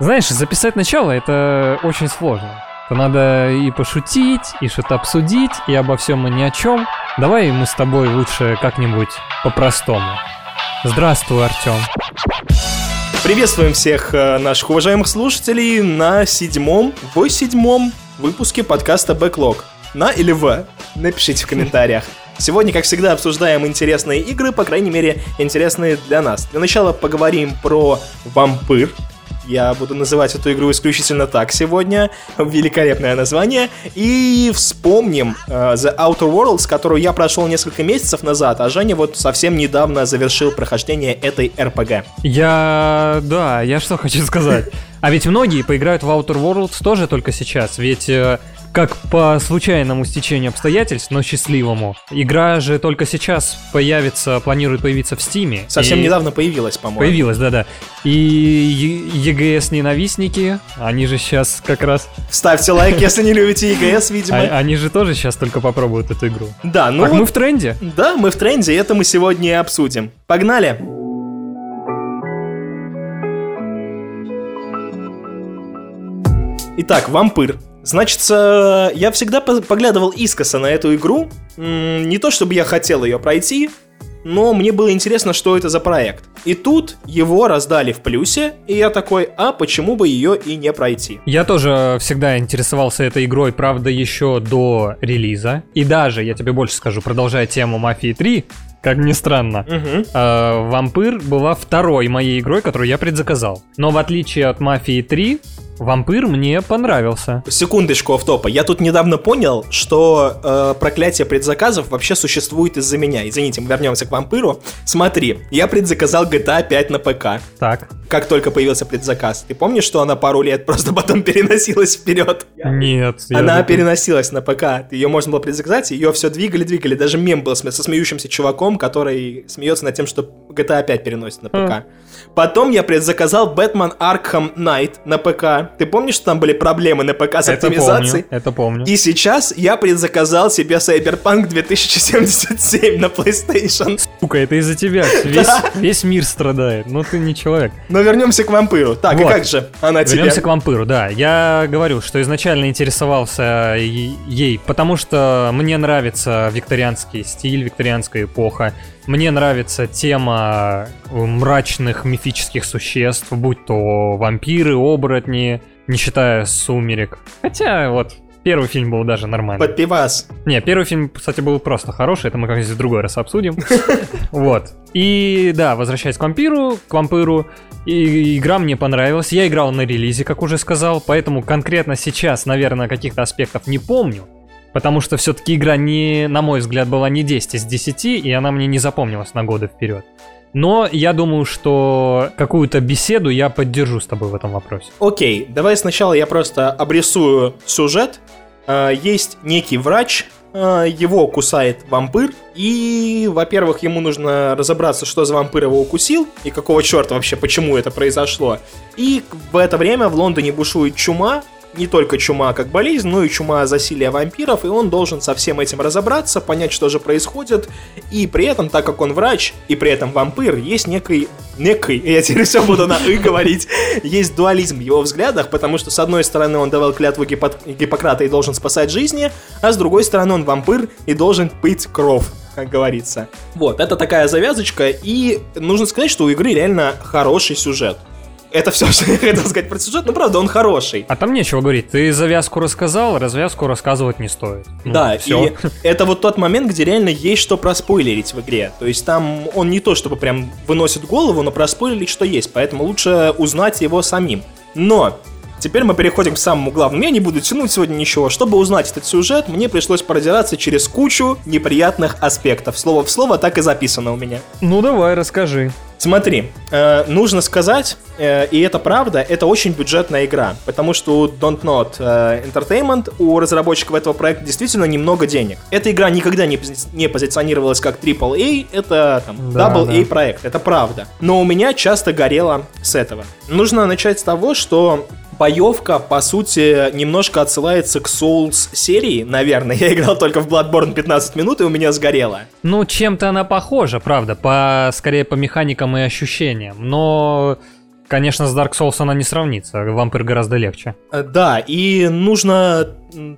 Знаешь, записать начало это очень сложно. То надо и пошутить, и что-то обсудить, и обо всем и ни о чем. Давай мы с тобой лучше как-нибудь по-простому. Здравствуй, Артем. Приветствуем всех э, наших уважаемых слушателей на седьмом, в седьмом выпуске подкаста Backlog. На или в? Напишите в комментариях. Сегодня, как всегда, обсуждаем интересные игры, по крайней мере, интересные для нас. Для начала поговорим про вампир, я буду называть эту игру исключительно так сегодня. Великолепное название. И вспомним uh, The Outer Worlds, которую я прошел несколько месяцев назад, а Женя вот совсем недавно завершил прохождение этой RPG. Я... да, я что хочу сказать. А ведь многие поиграют в Outer Worlds тоже только сейчас, ведь э, как по случайному стечению обстоятельств, но счастливому. Игра же только сейчас появится, планирует появиться в Стиме. Совсем и... недавно появилась, по-моему. Появилась, да-да. И EGS-ненавистники, они же сейчас как раз... Ставьте лайк, если не любите EGS, видимо. А, они же тоже сейчас только попробуют эту игру. Да, ну... Мы в тренде. Да, мы в тренде, и это мы сегодня и обсудим. Погнали! Итак, вампир. Значит, я всегда поглядывал искоса на эту игру. Не то чтобы я хотел ее пройти, но мне было интересно, что это за проект. И тут его раздали в плюсе, и я такой, а почему бы ее и не пройти? Я тоже всегда интересовался этой игрой, правда, еще до релиза. И даже, я тебе больше скажу, продолжая тему Мафии 3, как ни странно. Угу. Э, Вампир была второй моей игрой, которую я предзаказал. Но в отличие от Мафии 3, Вампир мне понравился. Секундочку автопа. Я тут недавно понял, что э, проклятие предзаказов вообще существует из-за меня. Извините, мы вернемся к вампиру. Смотри, я предзаказал GTA 5 на ПК. Так. Как только появился предзаказ. Ты помнишь, что она пару лет просто потом переносилась вперед? Нет. Она переносилась на ПК. Ее можно было предзаказать, ее все двигали-двигали. Даже мем был со смеющимся чуваком, который смеется над тем, что GTA 5 переносит на ПК. Mm. Потом я предзаказал Batman Arkham Knight на ПК. Ты помнишь, что там были проблемы на ПК с это оптимизацией? Помню, это помню. И сейчас я предзаказал себе Cyberpunk 2077 на PlayStation. Сука, это из-за тебя. Весь, весь мир страдает. Ну ты не человек. Но вернемся к вампиру. Так, вот. и как же она тебе? Вернемся к вампиру, да. Я говорю, что изначально интересовался ей, потому что мне нравится викторианский стиль, викторианская эпоха. Мне нравится тема мрачных мифических существ, будь то вампиры, оборотни, не считая сумерек. Хотя вот Первый фильм был даже нормальный. Под пивас. Не, первый фильм, кстати, был просто хороший, это мы как-нибудь в другой раз обсудим. Вот. И да, возвращаясь к вампиру, к вампиру, и игра мне понравилась. Я играл на релизе, как уже сказал, поэтому конкретно сейчас, наверное, каких-то аспектов не помню. Потому что все-таки игра не, на мой взгляд, была не 10 из 10, и она мне не запомнилась на годы вперед. Но я думаю, что какую-то беседу я поддержу с тобой в этом вопросе. Окей, давай сначала я просто обрисую сюжет. А, есть некий врач, а, его кусает вампир, и, во-первых, ему нужно разобраться, что за вампир его укусил, и какого черта вообще, почему это произошло. И в это время в Лондоне бушует чума, не только чума как болезнь, но и чума засилия вампиров, и он должен со всем этим разобраться, понять, что же происходит, и при этом, так как он врач, и при этом вампир, есть некий, некий, я теперь все буду на «и» говорить, есть дуализм в его взглядах, потому что, с одной стороны, он давал клятву Гиппо- Гиппократа и должен спасать жизни, а с другой стороны, он вампир и должен пить кровь как говорится. Вот, это такая завязочка, и нужно сказать, что у игры реально хороший сюжет. Это все, что я хотел сказать про сюжет, но правда он хороший. А там нечего говорить. Ты завязку рассказал, развязку рассказывать не стоит. Ну, да, все. и это вот тот момент, где реально есть что проспойлерить в игре. То есть там он не то чтобы прям выносит голову, но проспойлерить что есть, поэтому лучше узнать его самим. Но Теперь мы переходим к самому главному. Я не буду тянуть сегодня ничего. Чтобы узнать этот сюжет, мне пришлось продираться через кучу неприятных аспектов. Слово в слово так и записано у меня. Ну давай, расскажи. Смотри, э, нужно сказать, э, и это правда, это очень бюджетная игра, потому что у Don't Not э, Entertainment, у разработчиков этого проекта действительно немного денег. Эта игра никогда не, пози- не позиционировалась как AAA, это там, да, AA да. проект, это правда. Но у меня часто горело с этого. Нужно начать с того, что боевка, по сути, немножко отсылается к Souls серии, наверное. Я играл только в Bloodborne 15 минут, и у меня сгорело. Ну, чем-то она похожа, правда, по, скорее по механикам и ощущениям. Но конечно, с Dark Souls она не сравнится. Вампир гораздо легче. Э, Да, и нужно...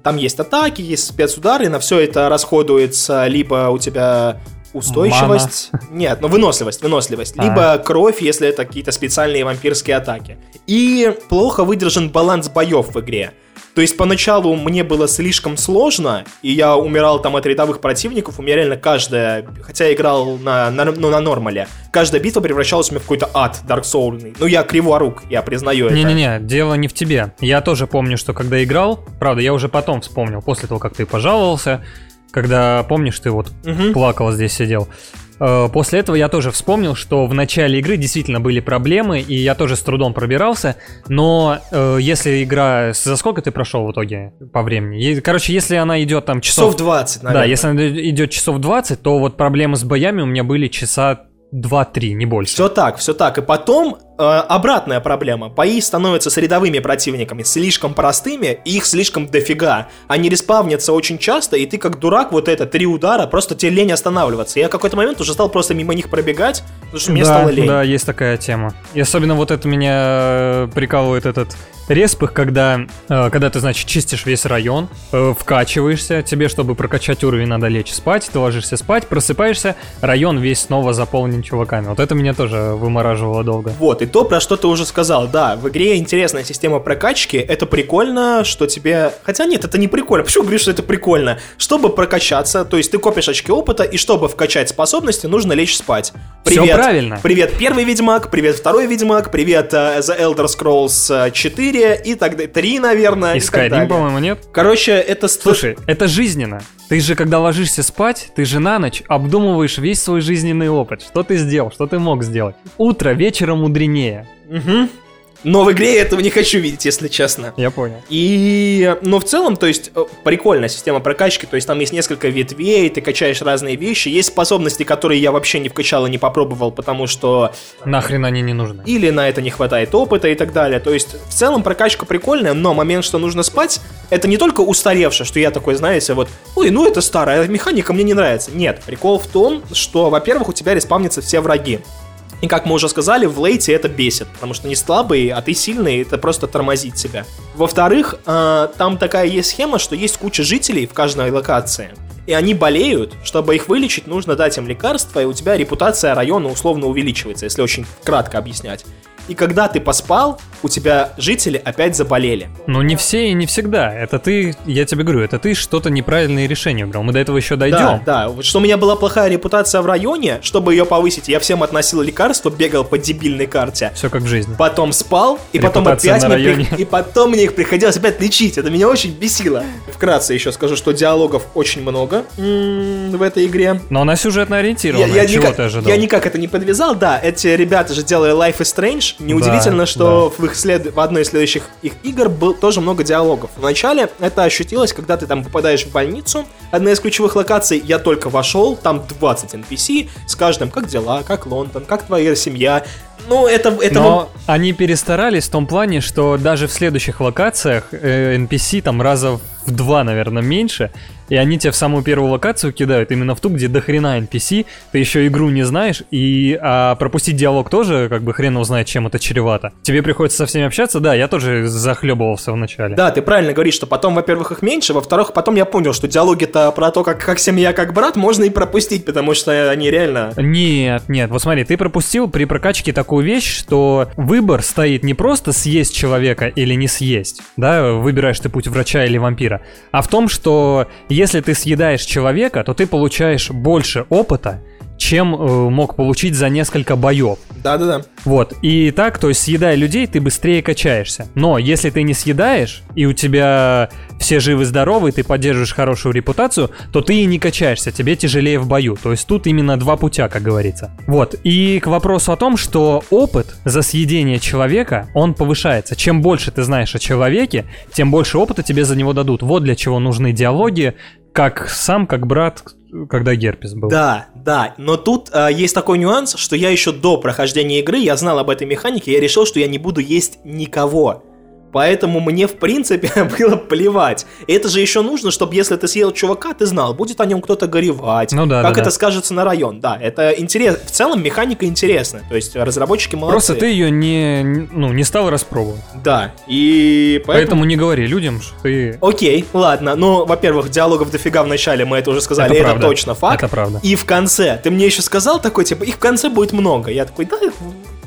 Там есть атаки, есть спецудары, на все это расходуется либо у тебя устойчивость... Нет, ну выносливость, выносливость. А. Либо кровь, если это какие-то специальные вампирские атаки. И плохо выдержан баланс боев в игре. То есть поначалу мне было слишком сложно, и я умирал там от рядовых противников, у меня реально каждая, хотя я играл на, на, ну, на нормале, каждая битва превращалась у меня в какой-то ад Souls. Ну я криворук, я признаю это. Не-не-не, дело не в тебе. Я тоже помню, что когда играл, правда, я уже потом вспомнил, после того, как ты пожаловался, когда, помнишь, ты вот Мгм. плакал здесь сидел. Э, После этого я тоже вспомнил, что в начале игры действительно были проблемы, и я тоже с трудом пробирался, но э, если игра... За сколько ты прошел в итоге по времени? Короче, если она идет там часов... Часов 20, наверное. Да, если она идет часов 20, то вот проблемы с боями у меня были часа 2-3, не больше. Все так, все так. И потом обратная проблема. Бои становятся с рядовыми противниками слишком простыми, и их слишком дофига. Они респавнятся очень часто, и ты как дурак, вот это, три удара, просто тебе лень останавливаться. Я в какой-то момент уже стал просто мимо них пробегать, потому что мне да, стало лень. Да, есть такая тема. И особенно вот это меня э, прикалывает этот респых, когда, э, когда ты, значит, чистишь весь район, э, вкачиваешься, тебе, чтобы прокачать уровень, надо лечь спать, ты ложишься спать, просыпаешься, район весь снова заполнен чуваками. Вот это меня тоже вымораживало долго. Вот, и то, про что ты уже сказал, да, в игре интересная система прокачки, это прикольно, что тебе... Хотя нет, это не прикольно, почему говоришь, что это прикольно? Чтобы прокачаться, то есть ты копишь очки опыта, и чтобы вкачать способности, нужно лечь спать. Всё правильно. Привет, первый Ведьмак, привет, второй Ведьмак, привет, э, The Elder Scrolls э, 4 и так далее, 3, наверное, И и Skyrim, по-моему, нет? Короче, это... Слушай, это жизненно. Ты же, когда ложишься спать, ты же на ночь обдумываешь весь свой жизненный опыт. Что ты сделал, что ты мог сделать. Утро вечером мудренее. Мгм. Но в игре я этого не хочу видеть, если честно. Я понял. И, но в целом, то есть, э, прикольная система прокачки, то есть там есть несколько ветвей, ты качаешь разные вещи, есть способности, которые я вообще не вкачал и не попробовал, потому что Нахрен они не нужны. или на это не хватает опыта и так далее. То есть, в целом прокачка прикольная, но момент, что нужно спать, это не только устаревшее, что я такой, знаете, вот, ой, ну это старая механика, мне не нравится. Нет, прикол в том, что, во-первых, у тебя респавнятся все враги. И как мы уже сказали, в лейте это бесит, потому что не слабый, а ты сильный, это просто тормозит тебя. Во-вторых, э, там такая есть схема, что есть куча жителей в каждой локации. И они болеют, чтобы их вылечить, нужно дать им лекарства, и у тебя репутация района условно увеличивается, если очень кратко объяснять. И когда ты поспал, у тебя жители опять заболели. Ну, не все и не всегда. Это ты, я тебе говорю, это ты что-то неправильное решение выбрал. Мы до этого еще Да, дойдем. да. Вот что у меня была плохая репутация в районе, чтобы ее повысить, я всем относил лекарства, бегал по дебильной карте. Все как в жизни. потом спал, и потом Репутация опять на мне при- и потом мне их приходилось опять лечить. Это меня очень бесило. Вкратце еще скажу, что диалогов очень много в этой игре. Но она сюжетно ориентирована. Я, я Чего никак, ты ожидал? я никак это не подвязал, да. Эти ребята же делали Life is Strange. Неудивительно, Да, что в, их след... в одной из следующих их игр был тоже много диалогов. Вначале это ощутилось, когда ты там попадаешь в больницу. Одна из ключевых локаций, я только вошел, там 20 NPC, с каждым, как дела, как Лондон, как твоя семья. Ну, это... это Но они перестарались в том плане, что даже в следующих локациях э, NPC там раза в два, наверное, меньше, и они тебя в самую первую локацию кидают, именно в ту, где до хрена NPC, ты еще игру не знаешь, и а пропустить диалог тоже, как бы хрен его знает, чем это чревато. Тебе приходится со всеми общаться, да, я тоже захлебывался в начале. Да, ты правильно говоришь, что потом, во-первых, их меньше, во-вторых, потом я понял, что диалоги-то про то, как, как семья, как брат, можно и пропустить, потому что они реально... Нет, нет, вот смотри, ты пропустил при прокачке такую вещь, что выбор стоит не просто съесть человека или не съесть, да, выбираешь ты путь врача или вампира, а в том, что если ты съедаешь человека, то ты получаешь больше опыта, чем э, мог получить за несколько боев. Да-да-да. Вот, и так, то есть съедая людей, ты быстрее качаешься. Но если ты не съедаешь, и у тебя все живы-здоровы, и ты поддерживаешь хорошую репутацию, то ты и не качаешься, тебе тяжелее в бою. То есть тут именно два путя, как говорится. Вот, и к вопросу о том, что опыт за съедение человека, он повышается. Чем больше ты знаешь о человеке, тем больше опыта тебе за него дадут. Вот для чего нужны диалоги, как сам, как брат, когда Герпес был. Да, да, но тут э, есть такой нюанс, что я еще до прохождения игры, я знал об этой механике, я решил, что я не буду есть никого. Поэтому мне, в принципе, было плевать. И это же еще нужно, чтобы если ты съел чувака, ты знал, будет о нем кто-то горевать. Ну да, Как да, это да. скажется на район. Да, это интересно. В целом механика интересная. То есть разработчики молодцы. Просто ты ее не, ну, не стал распробовать. Да, и поэтому... Поэтому не говори людям, что ты... Окей, ладно. Ну, во-первых, диалогов дофига в начале, мы это уже сказали, это, правда. точно факт. Это правда. И в конце, ты мне еще сказал такой, типа, их в конце будет много. Я такой, да,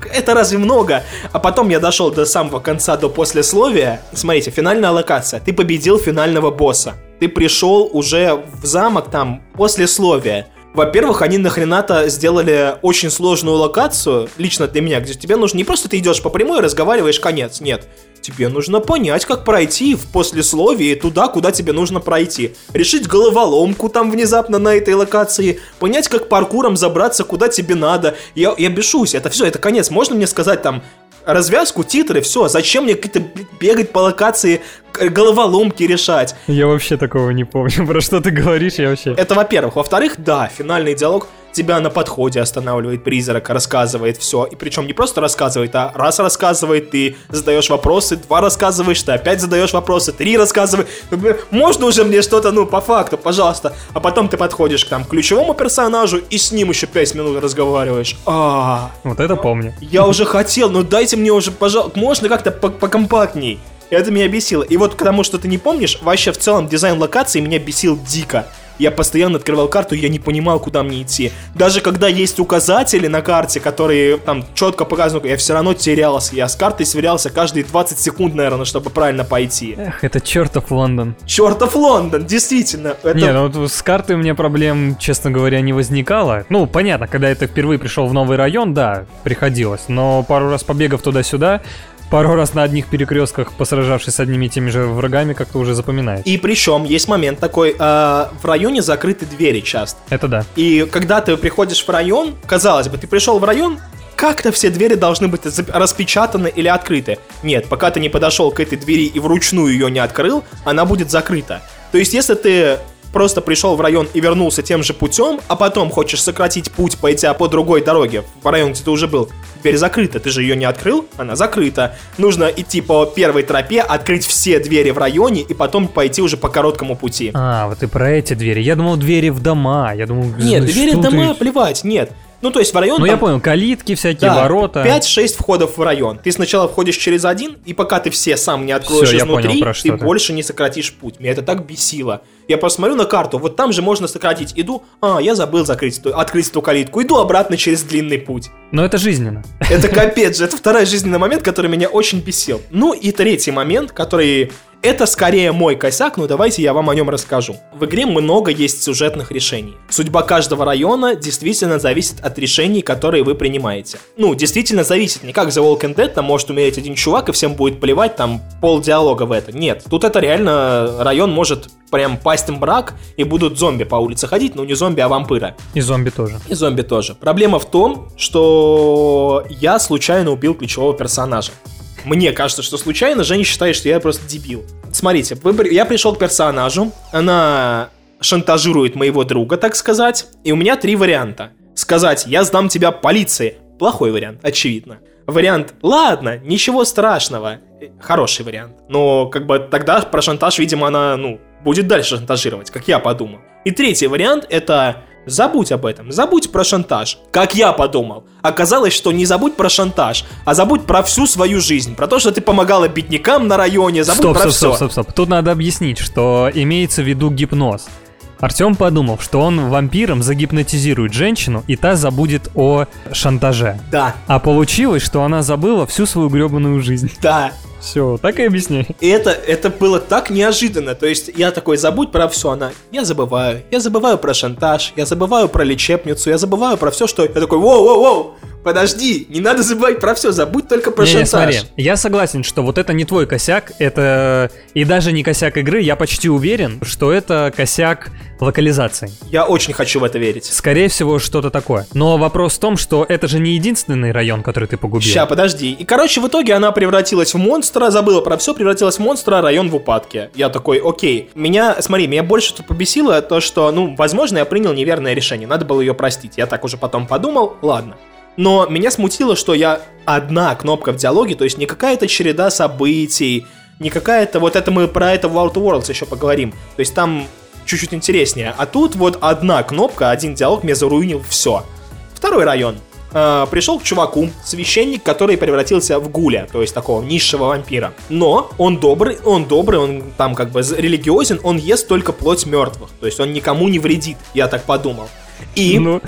это разве много? А потом я дошел до самого конца, до послесловия. Смотрите, финальная локация. Ты победил финального босса. Ты пришел уже в замок там, послесловия. Во-первых, они нахрена-то сделали очень сложную локацию, лично для меня, где тебе нужно не просто ты идешь по прямой разговариваешь конец, нет. Тебе нужно понять, как пройти в послесловии туда, куда тебе нужно пройти. Решить головоломку там внезапно на этой локации. Понять, как паркуром забраться, куда тебе надо. Я, я бешусь, это все, это конец. Можно мне сказать там развязку, титры, все. Зачем мне какие-то бегать по локации, головоломки решать? Я вообще такого не помню. Про что ты говоришь, я вообще... Это во-первых. Во-вторых, да, финальный диалог тебя на подходе останавливает призрак, рассказывает все. И причем не просто рассказывает, а раз рассказывает, ты задаешь вопросы, два рассказываешь, ты опять задаешь вопросы, три рассказывай. Ну, Можно уже мне что-то, ну, по факту, пожалуйста. А потом ты подходишь к там ключевому персонажу и с ним еще пять минут разговариваешь. А, Вот это помню. я уже хотел, ну дайте мне уже, пожалуйста, можно как-то по- покомпактней. Это меня бесило. И вот к тому, что ты не помнишь, вообще в целом дизайн локации меня бесил дико. Я постоянно открывал карту, и я не понимал, куда мне идти. Даже когда есть указатели на карте, которые там четко показывают, я все равно терялся. Я с картой сверялся каждые 20 секунд, наверное, чтобы правильно пойти. Эх, это чертов Лондон. Чертов Лондон, действительно. Это... Не, ну вот с картой у меня проблем, честно говоря, не возникало. Ну, понятно, когда я впервые пришел в новый район, да, приходилось. Но пару раз побегав туда-сюда, пару раз на одних перекрестках, посражавшись с одними и теми же врагами, как-то уже запоминает. И причем есть момент такой, э, в районе закрыты двери часто. Это да. И когда ты приходишь в район, казалось бы, ты пришел в район, как-то все двери должны быть распечатаны или открыты. Нет, пока ты не подошел к этой двери и вручную ее не открыл, она будет закрыта. То есть, если ты просто пришел в район и вернулся тем же путем, а потом хочешь сократить путь, пойти по другой дороге, в район, где ты уже был, дверь закрыта, ты же ее не открыл, она закрыта. Нужно идти по первой тропе, открыть все двери в районе и потом пойти уже по короткому пути. А, вот и про эти двери. Я думал, двери в дома. Я думал, Нет, ну двери что в дома, ты? плевать, нет. Ну, то есть в район Ну, там- я понял, калитки всякие, Да, ворота. 5-6 входов в район. Ты сначала входишь через один, и пока ты все сам не откроешь Всё, я изнутри, понял, ты. больше не сократишь путь. Меня это так бесило. Я просто смотрю на карту, вот там же можно сократить. Иду, а, я забыл закрыть, открыть эту калитку. Иду обратно через длинный путь. Но это жизненно. Это капец же, это второй жизненный момент, который меня очень бесил. Ну и третий момент, который... Это скорее мой косяк, но давайте я вам о нем расскажу. В игре много есть сюжетных решений. Судьба каждого района действительно зависит от решений, которые вы принимаете. Ну, действительно зависит. Не как The Walking Dead, там может умереть один чувак, и всем будет плевать, там пол диалога в это. Нет, тут это реально район может прям пасть в брак, и будут зомби по улице ходить, но не зомби, а вампира. И зомби тоже. И зомби тоже. Проблема в том, что я случайно убил ключевого персонажа. Мне кажется, что случайно, Женя считает, что я просто дебил. Смотрите, я пришел к персонажу, она шантажирует моего друга, так сказать, и у меня три варианта. Сказать, я сдам тебя полиции. Плохой вариант, очевидно. Вариант, ладно, ничего страшного. Э, Хороший вариант. Но как бы тогда про шантаж, видимо, она, ну, будет дальше шантажировать, как я подумал. И третий вариант это забудь об этом, забудь про шантаж, как я подумал. Оказалось, что не забудь про шантаж, а забудь про всю свою жизнь, про то, что ты помогала беднякам на районе, забудь Стоп, про стоп, все. стоп, стоп, стоп. Тут надо объяснить, что имеется в виду гипноз. Артем подумал, что он вампиром загипнотизирует женщину, и та забудет о шантаже. Да, А получилось, что она забыла всю свою гребаную жизнь. да. Все, так и объясняй. И это, это было так неожиданно. То есть я такой, забудь про все, она, я забываю. Я забываю про шантаж, я забываю про лечебницу, я забываю про все, что... Я такой, воу-воу-воу, подожди, не надо забывать про все, забудь только про Не-не, шантаж. смотри, я согласен, что вот это не твой косяк, это и даже не косяк игры, я почти уверен, что это косяк локализации. Я очень хочу в это верить. Скорее всего, что-то такое. Но вопрос в том, что это же не единственный район, который ты погубил. Ща, подожди. И, короче, в итоге она превратилась в монстра, забыла про все, превратилась в монстра, район в упадке. Я такой, окей. Меня, смотри, меня больше тут побесило то, что, ну, возможно, я принял неверное решение. Надо было ее простить. Я так уже потом подумал, ладно. Но меня смутило, что я одна кнопка в диалоге, то есть не какая-то череда событий, не какая-то... Вот это мы про это в of Worlds еще поговорим. То есть там чуть-чуть интереснее. А тут вот одна кнопка, один диалог мне заруинил все. Второй район. Э, пришел к чуваку, священник, который превратился в гуля, то есть такого низшего вампира. Но он добрый, он добрый, он там как бы религиозен, он ест только плоть мертвых. То есть он никому не вредит, я так подумал. И... Ну,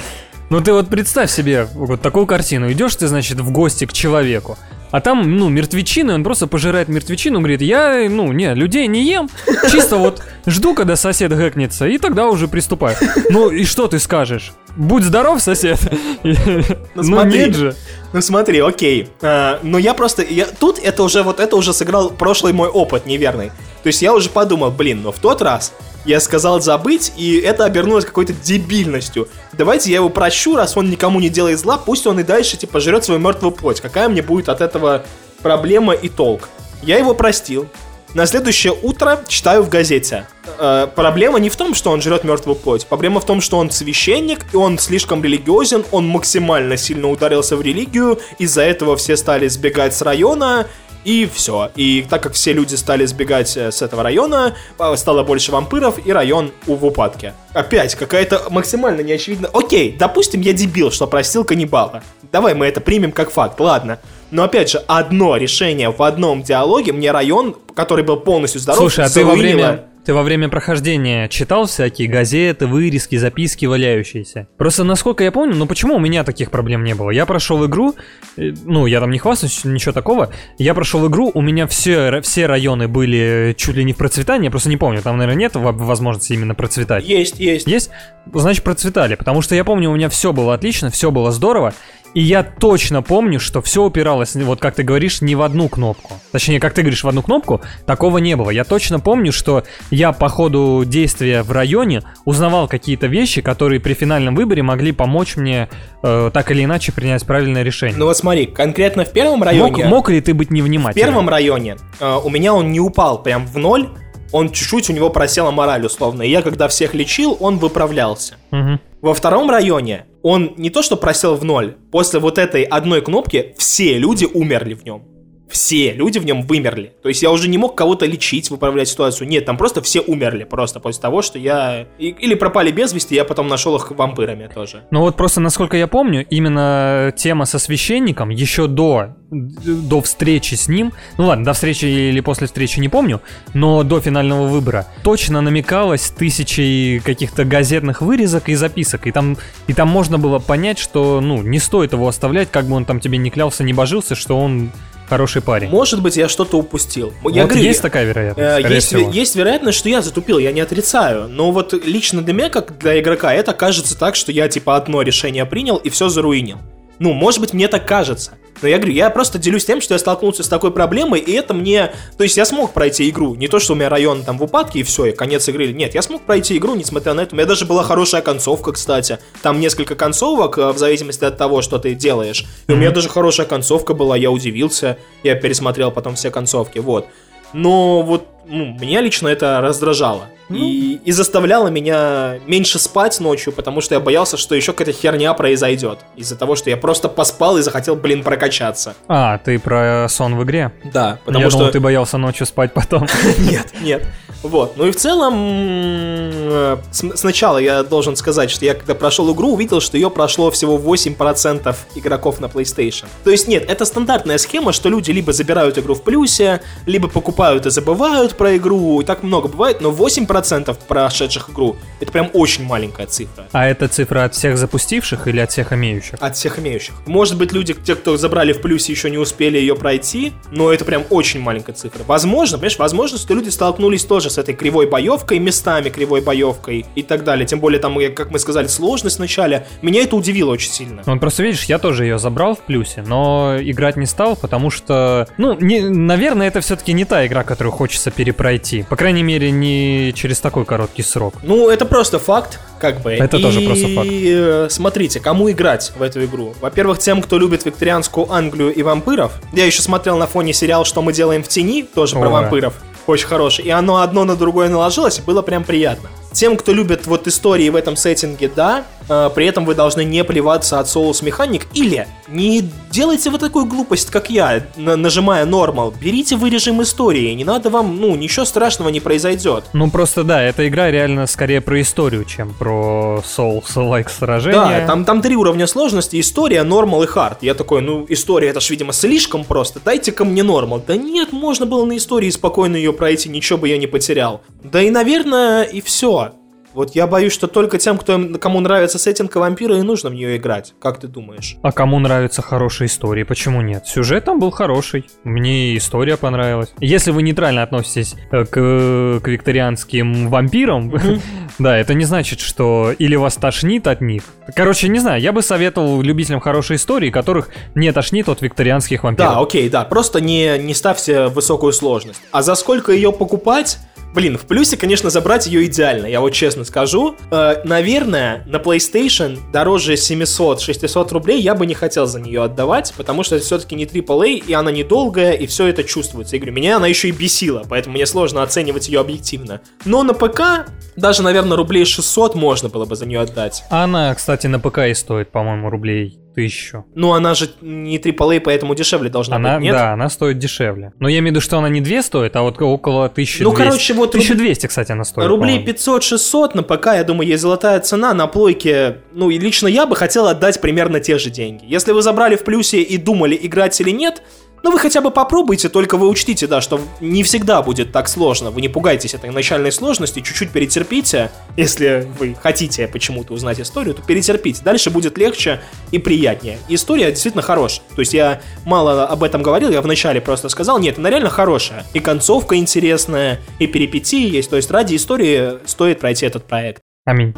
ну ты вот представь себе вот такую картину. Идешь ты, значит, в гости к человеку. А там, ну, мертвечины, он просто пожирает мертвечину, говорит, я, ну, не, людей не ем, чисто вот жду, когда сосед гэкнется, и тогда уже приступаю. Ну, и что ты скажешь? Будь здоров, сосед. Ну, ну нет же. Ну смотри, окей. А, но я просто... Я, тут это уже вот это уже сыграл прошлый мой опыт неверный. То есть я уже подумал, блин, но в тот раз я сказал забыть, и это обернулось какой-то дебильностью. Давайте я его прощу, раз он никому не делает зла, пусть он и дальше, типа, жрет свою мертвую плоть. Какая мне будет от этого проблема и толк? Я его простил. На следующее утро читаю в газете. Э, проблема не в том, что он жрет мертвую плоть. Проблема в том, что он священник, и он слишком религиозен, он максимально сильно ударился в религию, из-за этого все стали сбегать с района, и все. И так как все люди стали сбегать э, с этого района, э, стало больше вампиров, и район в упадке. Опять, какая-то максимально неочевидная... Окей, допустим, я дебил, что простил каннибала. Давай мы это примем как факт, ладно. Но опять же, одно решение в одном диалоге мне район, который был полностью здоров, Слушай, а ты во время ты во время прохождения читал всякие газеты, вырезки, записки валяющиеся? Просто насколько я помню, ну почему у меня таких проблем не было? Я прошел игру, э, ну я там не хвастаюсь, ничего такого. Я прошел игру, у меня все, все районы были чуть ли не в процветании, я просто не помню, там, наверное, нет возможности именно процветать. Есть, есть. Есть? Значит, процветали, потому что я помню, у меня все было отлично, все было здорово. И я точно помню, что все упиралось, вот как ты говоришь, не в одну кнопку. Точнее, как ты говоришь, в одну кнопку, такого не было. Я точно помню, что я по ходу действия в районе узнавал какие-то вещи, которые при финальном выборе могли помочь мне э, так или иначе принять правильное решение. Ну вот смотри, конкретно в первом районе... Мог, мог ли ты быть невнимательным? В первом районе э, у меня он не упал прям в ноль, он чуть-чуть у него просела мораль условно. И я когда всех лечил, он выправлялся. Угу. Во втором районе он не то что просел в ноль, после вот этой одной кнопки все люди умерли в нем все люди в нем вымерли. То есть я уже не мог кого-то лечить, выправлять ситуацию. Нет, там просто все умерли просто после того, что я... Или пропали без вести, я потом нашел их вампирами тоже. Ну вот просто, насколько я помню, именно тема со священником еще до, до встречи с ним, ну ладно, до встречи или после встречи не помню, но до финального выбора точно намекалось тысячей каких-то газетных вырезок и записок. И там, и там можно было понять, что, ну, не стоит его оставлять, как бы он там тебе не клялся, не божился, что он хороший парень. Может быть, я что-то упустил. Я вот говорю, есть такая вероятность. Э, есть, есть вероятность, что я затупил, я не отрицаю. Но вот лично для меня, как для игрока, это кажется так, что я типа одно решение принял и все заруинил. Ну, может быть, мне так кажется. Но я говорю, я просто делюсь тем, что я столкнулся с такой проблемой, и это мне... То есть я смог пройти игру. Не то, что у меня район там в упадке, и все, и конец игры. Нет, я смог пройти игру, несмотря на это. У меня даже была хорошая концовка, кстати. Там несколько концовок, э, в зависимости от того, что ты делаешь. И у меня даже хорошая концовка была, я удивился. Я пересмотрел потом все концовки, вот. Но вот ну, меня лично это раздражало. Ну. И, и заставляло меня меньше спать ночью, потому что я боялся, что еще какая-то херня произойдет. Из-за того, что я просто поспал и захотел, блин, прокачаться. А, ты про сон в игре? Да, потому я что... Думал, ты боялся ночью спать потом. Нет, нет. Вот. Ну и в целом, э, сначала я должен сказать, что я когда прошел игру, увидел, что ее прошло всего 8% игроков на PlayStation. То есть нет, это стандартная схема, что люди либо забирают игру в плюсе, либо покупают и забывают про игру, и так много бывает, но 8% прошедших игру, это прям очень маленькая цифра. А это цифра от всех запустивших или от всех имеющих? От всех имеющих. Может быть, люди, те, кто забрали в плюсе, еще не успели ее пройти, но это прям очень маленькая цифра. Возможно, понимаешь, возможно, что люди столкнулись тоже с этой кривой боевкой, местами кривой боевкой и так далее. Тем более там, как мы сказали, сложность в начале. Меня это удивило очень сильно. Он просто, видишь, я тоже ее забрал в плюсе, но играть не стал, потому что, ну, не, наверное, это все-таки не та игра, которую хочется перепройти. По крайней мере, не через такой короткий срок. Ну, это просто факт, как бы. Это и... тоже просто факт. И смотрите, кому играть в эту игру? Во-первых, тем, кто любит викторианскую Англию и вампиров. Я еще смотрел на фоне сериал «Что мы делаем в тени», тоже О, про вампиров очень хороший. И оно одно на другое наложилось, и было прям приятно. Тем, кто любит вот истории в этом сеттинге, да. Э, при этом вы должны не плеваться от соус механик, или не делайте вы такую глупость, как я, на- нажимая нормал, берите вы режим истории, не надо вам, ну, ничего страшного не произойдет. Ну просто да, эта игра реально скорее про историю, чем про Souls-like сражения. Да, там, там три уровня сложности, история, нормал и хард. Я такой, ну, история, это ж, видимо, слишком просто, дайте-ка мне нормал. Да нет, можно было на истории спокойно ее пройти, ничего бы я не потерял. Да и, наверное, и все. Вот я боюсь, что только тем, кто, кому нравится сеттинг и вампира, и нужно в нее играть. Как ты думаешь? А кому нравятся хорошие истории, почему нет? Сюжет там был хороший, мне история понравилась. Если вы нейтрально относитесь э, к, к викторианским вампирам, да, это не значит, что или вас тошнит от них. Короче, не знаю, я бы советовал любителям хорошей истории, которых не тошнит от викторианских вампиров. Да, окей, да, просто не, не ставьте высокую сложность. А за сколько ее покупать? Блин, в плюсе, конечно, забрать ее идеально, я вот честно скажу. Э, наверное, на PlayStation дороже 700-600 рублей я бы не хотел за нее отдавать, потому что это все-таки не AAA, и она недолгая, и все это чувствуется. Я говорю, меня она еще и бесила, поэтому мне сложно оценивать ее объективно. Но на ПК даже, наверное, рублей 600 можно было бы за нее отдать. Она, кстати, на ПК и стоит, по-моему, рублей тысячу. Ну, она же не AAA, поэтому дешевле должна Она, быть, нет? да, она стоит дешевле. Но я имею в виду, что она не 2 стоит, а вот около 1200. Ну, короче, вот руб- 1200, кстати, она стоит. Рублей по-моему. 500-600 на ПК, я думаю, есть золотая цена. На плойке, ну, и лично я бы хотел отдать примерно те же деньги. Если вы забрали в плюсе и думали, играть или нет, ну, вы хотя бы попробуйте, только вы учтите, да, что не всегда будет так сложно. Вы не пугайтесь этой начальной сложности, чуть-чуть перетерпите. Если вы хотите почему-то узнать историю, то перетерпите. Дальше будет легче и приятнее. История действительно хорошая. То есть я мало об этом говорил, я вначале просто сказал, нет, она реально хорошая. И концовка интересная, и перипетии есть. То есть ради истории стоит пройти этот проект. Аминь.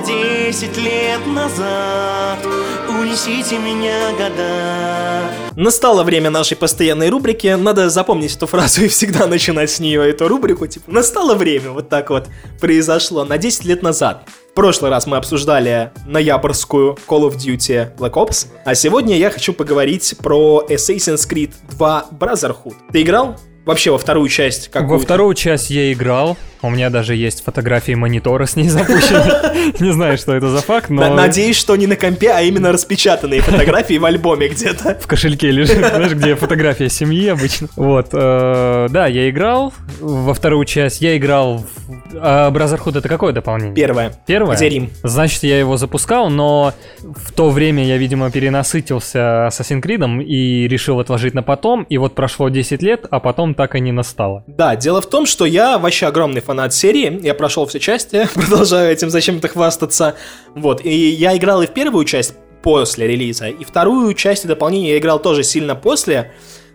10 лет назад Унесите меня года Настало время нашей постоянной рубрики. Надо запомнить эту фразу и всегда начинать с нее эту рубрику. Типа, настало время, вот так вот произошло. На 10 лет назад. В прошлый раз мы обсуждали ноябрьскую Call of Duty Black Ops, а сегодня я хочу поговорить про Assassin's Creed 2 Brotherhood. Ты играл вообще во вторую часть? Во какую-то? вторую часть я играл. У меня даже есть фотографии монитора с ней запущены. Не знаю, что это за факт, но Надеюсь, что не на компе, а именно распечатанные фотографии в альбоме где-то. в кошельке лежит, знаешь, где фотография семьи обычно. Вот, э, да, я играл во вторую часть. Я играл в... А Brotherhood это какое дополнение? Первое. Первое? Где Рим? Значит, я его запускал, но в то время я, видимо, перенасытился Assassin's Creed и решил отложить на потом, и вот прошло 10 лет, а потом так и не настало. Да, дело в том, что я вообще огромный фанат серии, я прошел все части, продолжаю этим зачем-то хвастаться, вот, и я играл и в первую часть после релиза, и вторую часть и дополнение я играл тоже сильно после,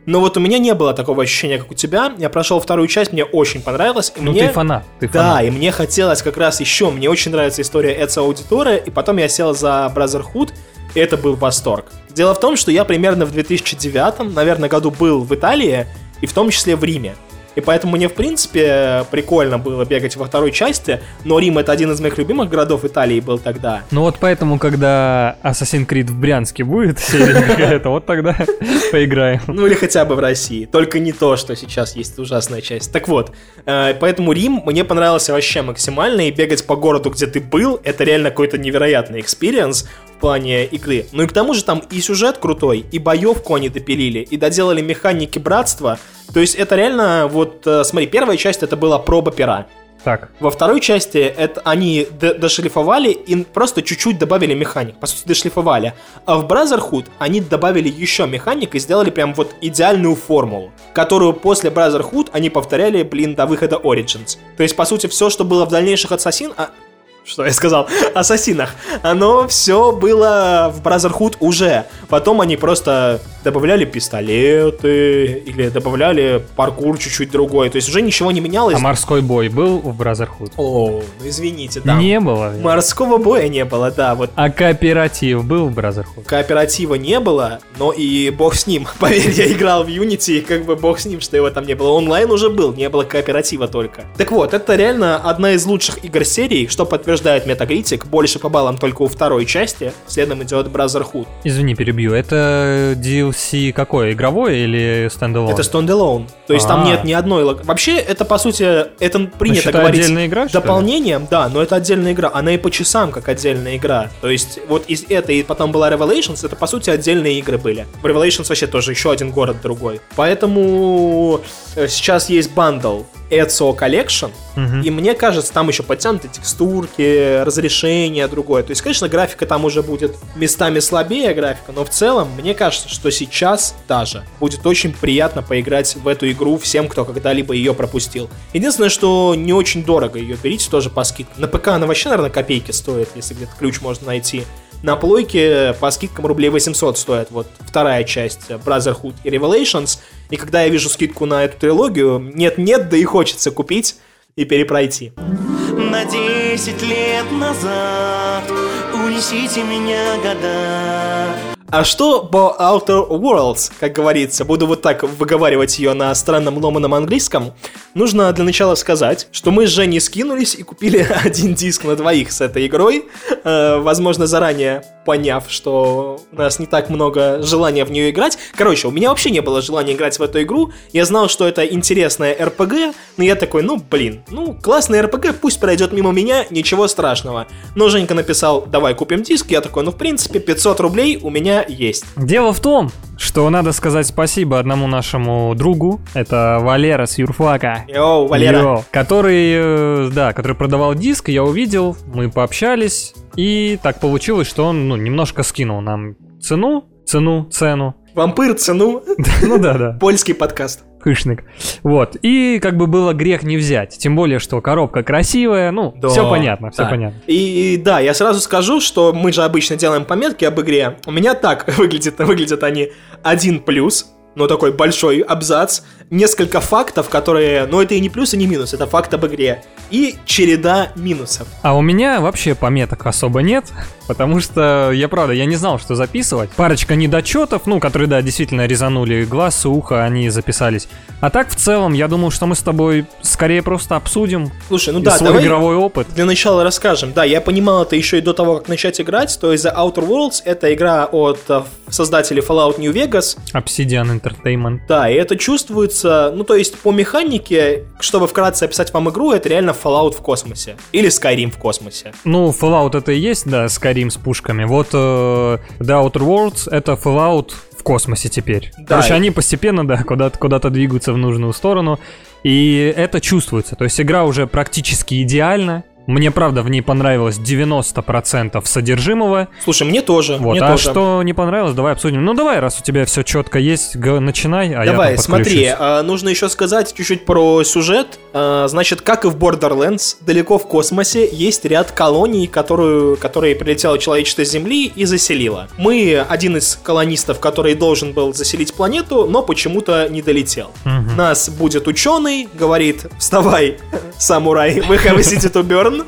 но вот у меня не было такого ощущения, как у тебя, я прошел вторую часть, мне очень понравилось, и Ну мне... ты фанат, ты Да, фанат. и мне хотелось как раз еще, мне очень нравится история Эца Аудитора, и потом я сел за Brotherhood, и это был восторг. Дело в том, что я примерно в 2009, наверное, году был в Италии, и в том числе в Риме. И поэтому мне, в принципе, прикольно было бегать во второй части, но Рим это один из моих любимых городов Италии был тогда. Ну вот поэтому, когда Assassin's Creed в Брянске будет какая-то, вот тогда поиграем. Ну или хотя бы в России. Только не то, что сейчас есть ужасная часть. Так вот, э, поэтому Рим мне понравился вообще максимально, и бегать по городу, где ты был, это реально какой-то невероятный experience плане игры. Ну и к тому же там и сюжет крутой, и боевку они допилили, и доделали механики братства. То есть это реально, вот э, смотри, первая часть это была проба пера. Так, Во второй части это они д- дошлифовали и просто чуть-чуть добавили механик. По сути, дошлифовали. А в Brotherhood они добавили еще механик и сделали прям вот идеальную формулу, которую после Brotherhood они повторяли, блин, до выхода Origins. То есть, по сути, все, что было в дальнейших Ассасин... что я сказал? Ассасинах. Оно все было в Brotherhood уже. Потом они просто добавляли пистолеты или добавляли паркур чуть-чуть другой. То есть уже ничего не менялось. а морской бой был в Brotherhood? О, ну извините, да. Не было. Морского боя не было, да, вот А кооператив был в Brotherhood? кооператива не было, но и бог с ним. Поверь, я играл в Unity, и как бы бог с ним, что его там не было. Онлайн уже был, не было кооператива только. Так вот, это реально одна из лучших игр серии, что подтверждает утверждает Metacritic, больше по баллам только у второй части, следом идет Brotherhood. Извини, перебью. Это DLC какое? Игровое или standalone? Это standalone. То есть там А. нет ни одной... лок- Вообще, это, по сути, это принято считай, говорить отдельная игра, дополнением, да, но это отдельная игра. Она и по часам как отдельная игра. То есть вот из этой и потом была Revelations, это, по сути, отдельные игры были. В Revelations вообще тоже еще один город другой. Поэтому э, сейчас есть бандл Ezio Collection, Мгм. и мне кажется, там еще подтянуты текстурки, разрешение другое. То есть, конечно, графика там уже будет местами слабее графика, но в целом, мне кажется, что сейчас даже будет очень приятно поиграть в эту игру всем, кто когда-либо ее пропустил. Единственное, что не очень дорого ее берите тоже по скидкам. На ПК она вообще, наверное, копейки стоит, если где-то ключ можно найти. На плойке по скидкам рублей 800 стоит вот вторая часть Brotherhood и Revelations. И когда я вижу скидку на эту трилогию, нет-нет, да и хочется купить и перепройти. На десять лет назад Унесите меня года А что по Outer Worlds, как говорится, буду вот так выговаривать ее на странном ломаном английском, нужно для начала сказать, что мы с Женей скинулись и купили один диск на двоих с этой игрой, э, возможно, заранее поняв, что у нас не так много желания в нее играть. Короче, у меня вообще не было желания играть в эту игру, я знал, что это интересная RPG, но я такой, ну, блин, ну, классная RPG, пусть пройдет мимо меня, ничего страшного. Но Женька написал, давай купим диск, я такой, ну, в принципе, 500 рублей у меня есть. Дело в том, что надо сказать спасибо одному нашему другу, это Валера с юрфака. Йоу, Валера. Йо, который, э, да, который продавал диск, я увидел, мы пообщались, и так получилось, что он, ну, немножко скинул нам цену, цену, цену. Вампир цену, Ну да, да, польский подкаст. Хышник. Вот, и как бы было грех не взять, тем более, что коробка красивая, ну, Да, все понятно, все да. понятно. И, и да, я сразу скажу, что мы же обычно делаем пометки об игре. У меня так выглядит, выглядят они. Один плюс, ну такой большой абзац, несколько фактов, которые, ну это и не плюс, и не минус, это факт об игре. И череда минусов. А у меня вообще пометок особо нет, потому что я правда, я не знал, что записывать. Парочка недочетов, ну, которые, да, действительно резанули глаз и ухо, они записались. А так, в целом, я думал, что мы с тобой скорее просто обсудим Слушай, ну да, свой давай игровой опыт. для начала расскажем. Да, я понимал это еще и до того, как начать играть. То есть The Outer Worlds это игра от э, создателей Fallout New Vegas. Obsidian Entertainment. Да, и это чувствуется, ну то есть по механике, чтобы вкратце описать вам игру, это реально Fallout в космосе. Или Skyrim в космосе. Ну, Fallout это и есть, да, Skyrim с пушками. Вот э, The Outer Worlds это Fallout в космосе теперь. Да, Короче, они постепенно, да, куда-то куда двигаются в нужную сторону. И это чувствуется. То есть игра уже практически идеальна. Мне, правда, в ней понравилось 90% содержимого. Слушай, мне тоже. Вот, мне а тоже. что не понравилось, давай обсудим. Ну, давай, раз у тебя все четко есть, начинай, а Давай, я смотри, а, нужно еще сказать чуть-чуть про сюжет. А, значит, как и в Borderlands, далеко в космосе есть ряд колоний, которую, которые прилетело человечество с Земли и заселило. Мы один из колонистов, который должен был заселить планету, но почему-то не долетел. Мгм. Нас будет ученый, говорит, вставай, самурай, we have a burn,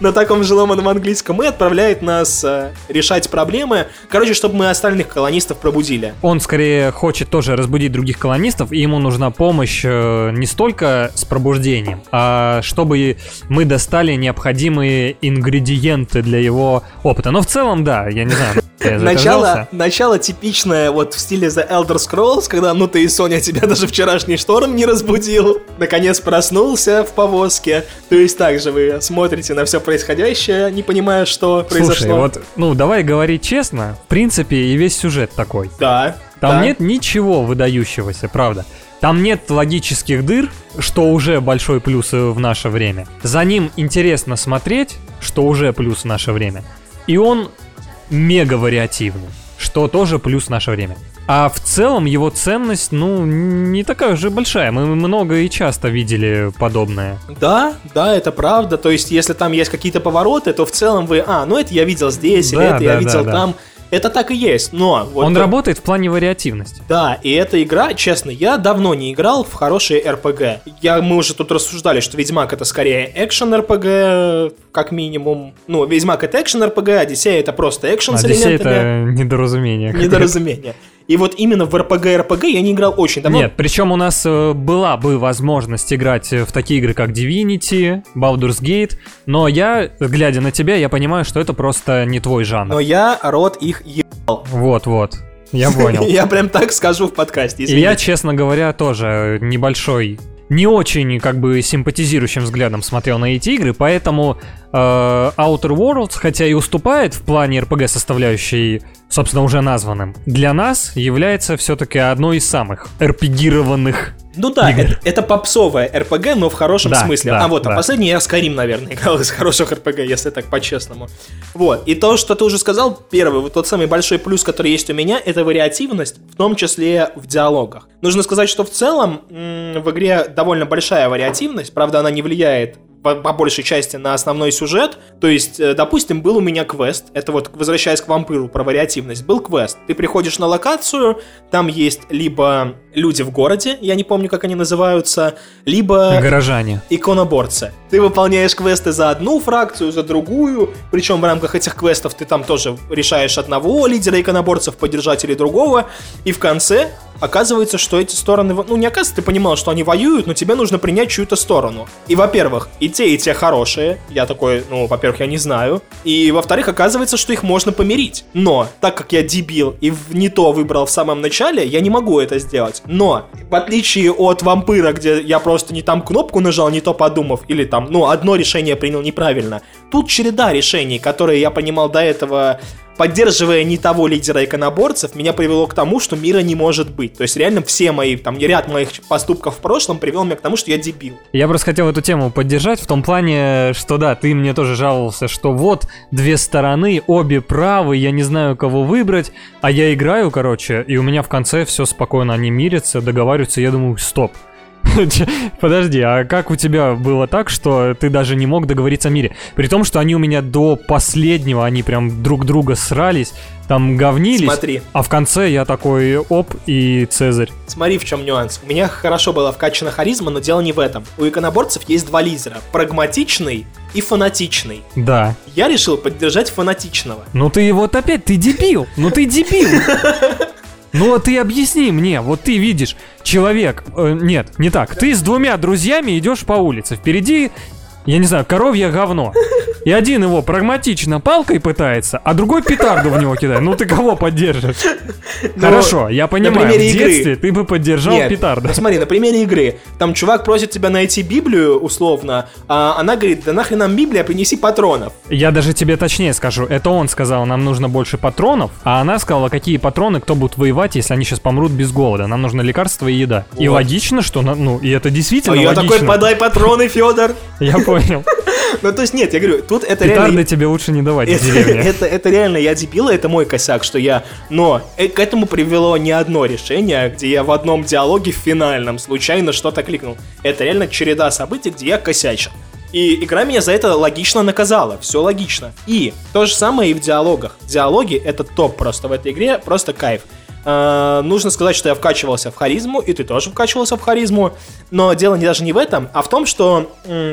на таком же ломаном английском, и отправляет нас э, решать проблемы, короче, чтобы мы остальных колонистов пробудили. Он скорее хочет тоже разбудить других колонистов, и ему нужна помощь э, не столько с пробуждением, а чтобы мы достали необходимые ингредиенты для его опыта. Но в целом, да, я не знаю. Начало, начало типичное вот в стиле The Elder Scrolls, когда ну ты и Соня тебя даже вчерашний шторм не разбудил, наконец проснулся в повозке. То есть также вы смотрите на все происходящее, не понимая, что произошло. Слушай, вот, ну давай говорить честно, в принципе, и весь сюжет такой. Да. Там да. нет ничего выдающегося, правда. Там нет логических дыр, что уже большой плюс в наше время. За ним интересно смотреть, что уже плюс в наше время. И он мега вариативный, что тоже плюс в наше время. А в целом его ценность, ну, не такая уже большая. Мы много и часто видели подобное. Да, да, это правда. То есть, если там есть какие-то повороты, то в целом вы, а, ну это я видел здесь, или Да, это я да, видел да, там. Это так и есть, но... вот Он то- работает в плане вариативности. Да, и эта игра, честно, я давно не играл в хорошие RPG. Я, мы уже тут рассуждали, что Ведьмак это скорее экшен RPG, как минимум. Ну, Ведьмак это экшен RPG, Одиссея это просто экшен с Одиссей элементами. это недоразумение. Недоразумение. И вот именно в RPG-RPG я не играл очень давно. Нет, причем у нас э, была бы возможность играть э, в такие игры, как Divinity, Baldur's Gate, но я, глядя на тебя, я понимаю, что это просто не твой жанр. Но я рот их ебал. Вот-вот. Я понял. Я прям так скажу в подкасте. И я, честно говоря, тоже небольшой не очень как бы симпатизирующим взглядом смотрел на эти игры, поэтому э, Outer Worlds, хотя и уступает в плане RPG составляющей, собственно, уже названным, для нас является все-таки одной из самых рпгированных ну да, это, это попсовая РПГ, но в хорошем Да, смысле. да, а вот, да. а последний я Skyrim, наверное, играл из хороших РПГ, если так по-честному. Вот, и то, что ты уже сказал, первый, вот тот самый большой плюс, который есть у меня, это вариативность, в том числе в диалогах. Нужно сказать, что в целом в игре довольно большая вариативность, правда, она не влияет по, по большей части на основной сюжет. То есть, э, допустим, был у меня квест, это вот, возвращаясь к вампиру про вариативность, был квест. Ты приходишь на локацию, там есть либо люди в городе, я не помню, как они называются, либо горожане. иконоборцы. Ты выполняешь квесты за одну фракцию, за другую, причем в рамках этих квестов ты там тоже решаешь одного лидера иконоборцев поддержать или другого, и в конце оказывается, что эти стороны... Ну, не оказывается, ты понимал, что они воюют, но тебе нужно принять чью-то сторону. И, во-первых, и те, и те хорошие. Я такой, ну, во-первых, я не знаю. И, во-вторых, оказывается, что их можно помирить. Но, так как я дебил и не то выбрал в самом начале, я не могу это сделать. Но, в отличие от вампира, где я просто не там кнопку нажал, не то подумав, или там, ну, одно решение принял неправильно. Тут череда решений, которые я понимал до этого поддерживая не того лидера иконоборцев, меня привело к тому, что мира не может быть. То есть реально все мои, там, ряд моих поступков в прошлом привел меня к тому, что я дебил. Я просто хотел эту тему поддержать в том плане, что да, ты мне тоже жаловался, что вот две стороны, обе правы, я не знаю, кого выбрать, а я играю, короче, и у меня в конце все спокойно, они мирятся, договариваются, я думаю, стоп. Подожди, а как у тебя было так, что ты даже не мог договориться о мире? При том, что они у меня до последнего, они прям друг друга срались, там говнились, Смотри. а в конце я такой оп и Цезарь. Смотри, в чем нюанс. У меня хорошо была вкачана харизма, но дело не в этом. У иконоборцев есть два лидера. Прагматичный и фанатичный. Да. Я решил поддержать фанатичного. Ну ты вот опять, ты дебил, ну ты дебил. Ну а ты объясни мне, вот ты видишь, человек, э, нет, не так, ты с двумя друзьями идешь по улице, впереди, я не знаю, коровье говно. И один его прагматично палкой пытается, а другой петарду в него кидает. Ну ты кого поддержишь? Хорошо, я понимаю, в детстве ты бы поддержал ну смотри, на примере игры. Там чувак просит тебя найти Библию, условно, а она говорит, да нахрен нам Библия, принеси патронов. Я даже тебе точнее скажу, это он сказал, нам нужно больше патронов, а она сказала, какие патроны, кто будет воевать, если они сейчас помрут без голода. Нам нужно лекарства и еда. И логично, что, ну, и это действительно А я логично. такой, подай патроны, Федор. Я понял. Ну, то есть, нет, я говорю, тут это Петарды реально... тебе лучше не давать Это, это, это реально я дебил, это мой косяк, что я... Но э, к этому привело не одно решение, где я в одном диалоге в финальном случайно что-то кликнул. Это реально череда событий, где я косячил. И игра меня за это логично наказала, все логично. И то же самое и в диалогах. Диалоги это топ просто в этой игре, просто кайф. Э, нужно сказать, что я вкачивался в харизму, и ты тоже вкачивался в харизму. Но дело не даже не в этом, а в том, что,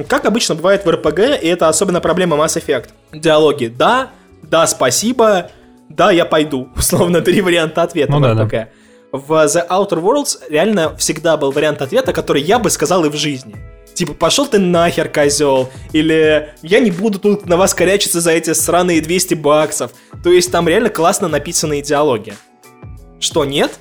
как обычно бывает в RPG, и это особенно проблема Mass Effect. Диалоги «да», «да, спасибо», «да, я пойду». Условно, три варианта ответа Ну в да, да. RPG. В The Outer Worlds реально всегда был вариант ответа, который я бы сказал и в жизни. Типа, пошел ты нахер, козел. Или я не буду тут на вас корячиться за эти сраные 200 баксов. То есть там реально классно написанные диалоги. Что, нет?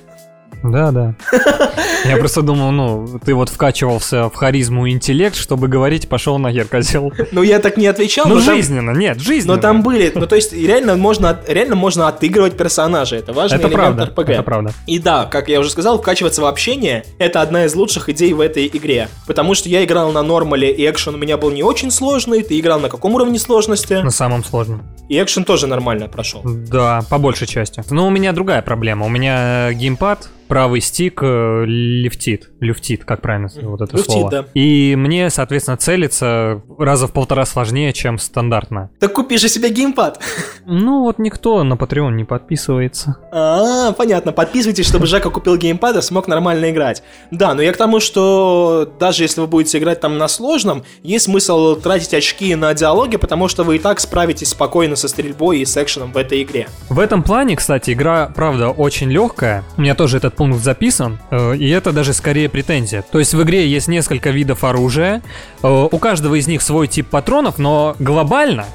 Да, да. Я просто думал, ну, ты вот вкачивался в харизму и интеллект, чтобы говорить, пошел нахер, козел. Ну, я так не отвечал. Ну, но там- жизненно, нет, жизненно. Но там были, ну то есть реально можно, реально можно отыгрывать персонажа, это важный Это элемент правда, RPG. это правда. И да, как я уже сказал, вкачиваться в общение это одна из лучших идей в этой игре, потому что я играл на нормале и экшен у меня был не очень сложный, ты играл на каком уровне сложности? На самом сложном. И экшен тоже нормально прошел. Да, по большей части. Но у меня другая проблема. У меня геймпад, правый стик э, лифтит. Люфтит, как правильно вот это Люфтит, слово. да. И мне, соответственно, целиться раза в полтора сложнее, чем стандартно. Так купи же себе геймпад. Ну вот никто на Patreon не подписывается. А, понятно. Подписывайтесь, чтобы Жека купил геймпад и смог нормально играть. Да, но я к тому, что даже если вы будете играть там на сложном, есть смысл тратить очки на диалоги, потому что вы и так справитесь спокойно со стрельбой и с экшеном в этой игре. В этом плане, кстати, игра, правда, очень легкая. У меня тоже этот пункт записан, э, и это даже скорее претензия. То есть в игре есть несколько видов оружия, э, у каждого из них свой тип патронов, но глобально...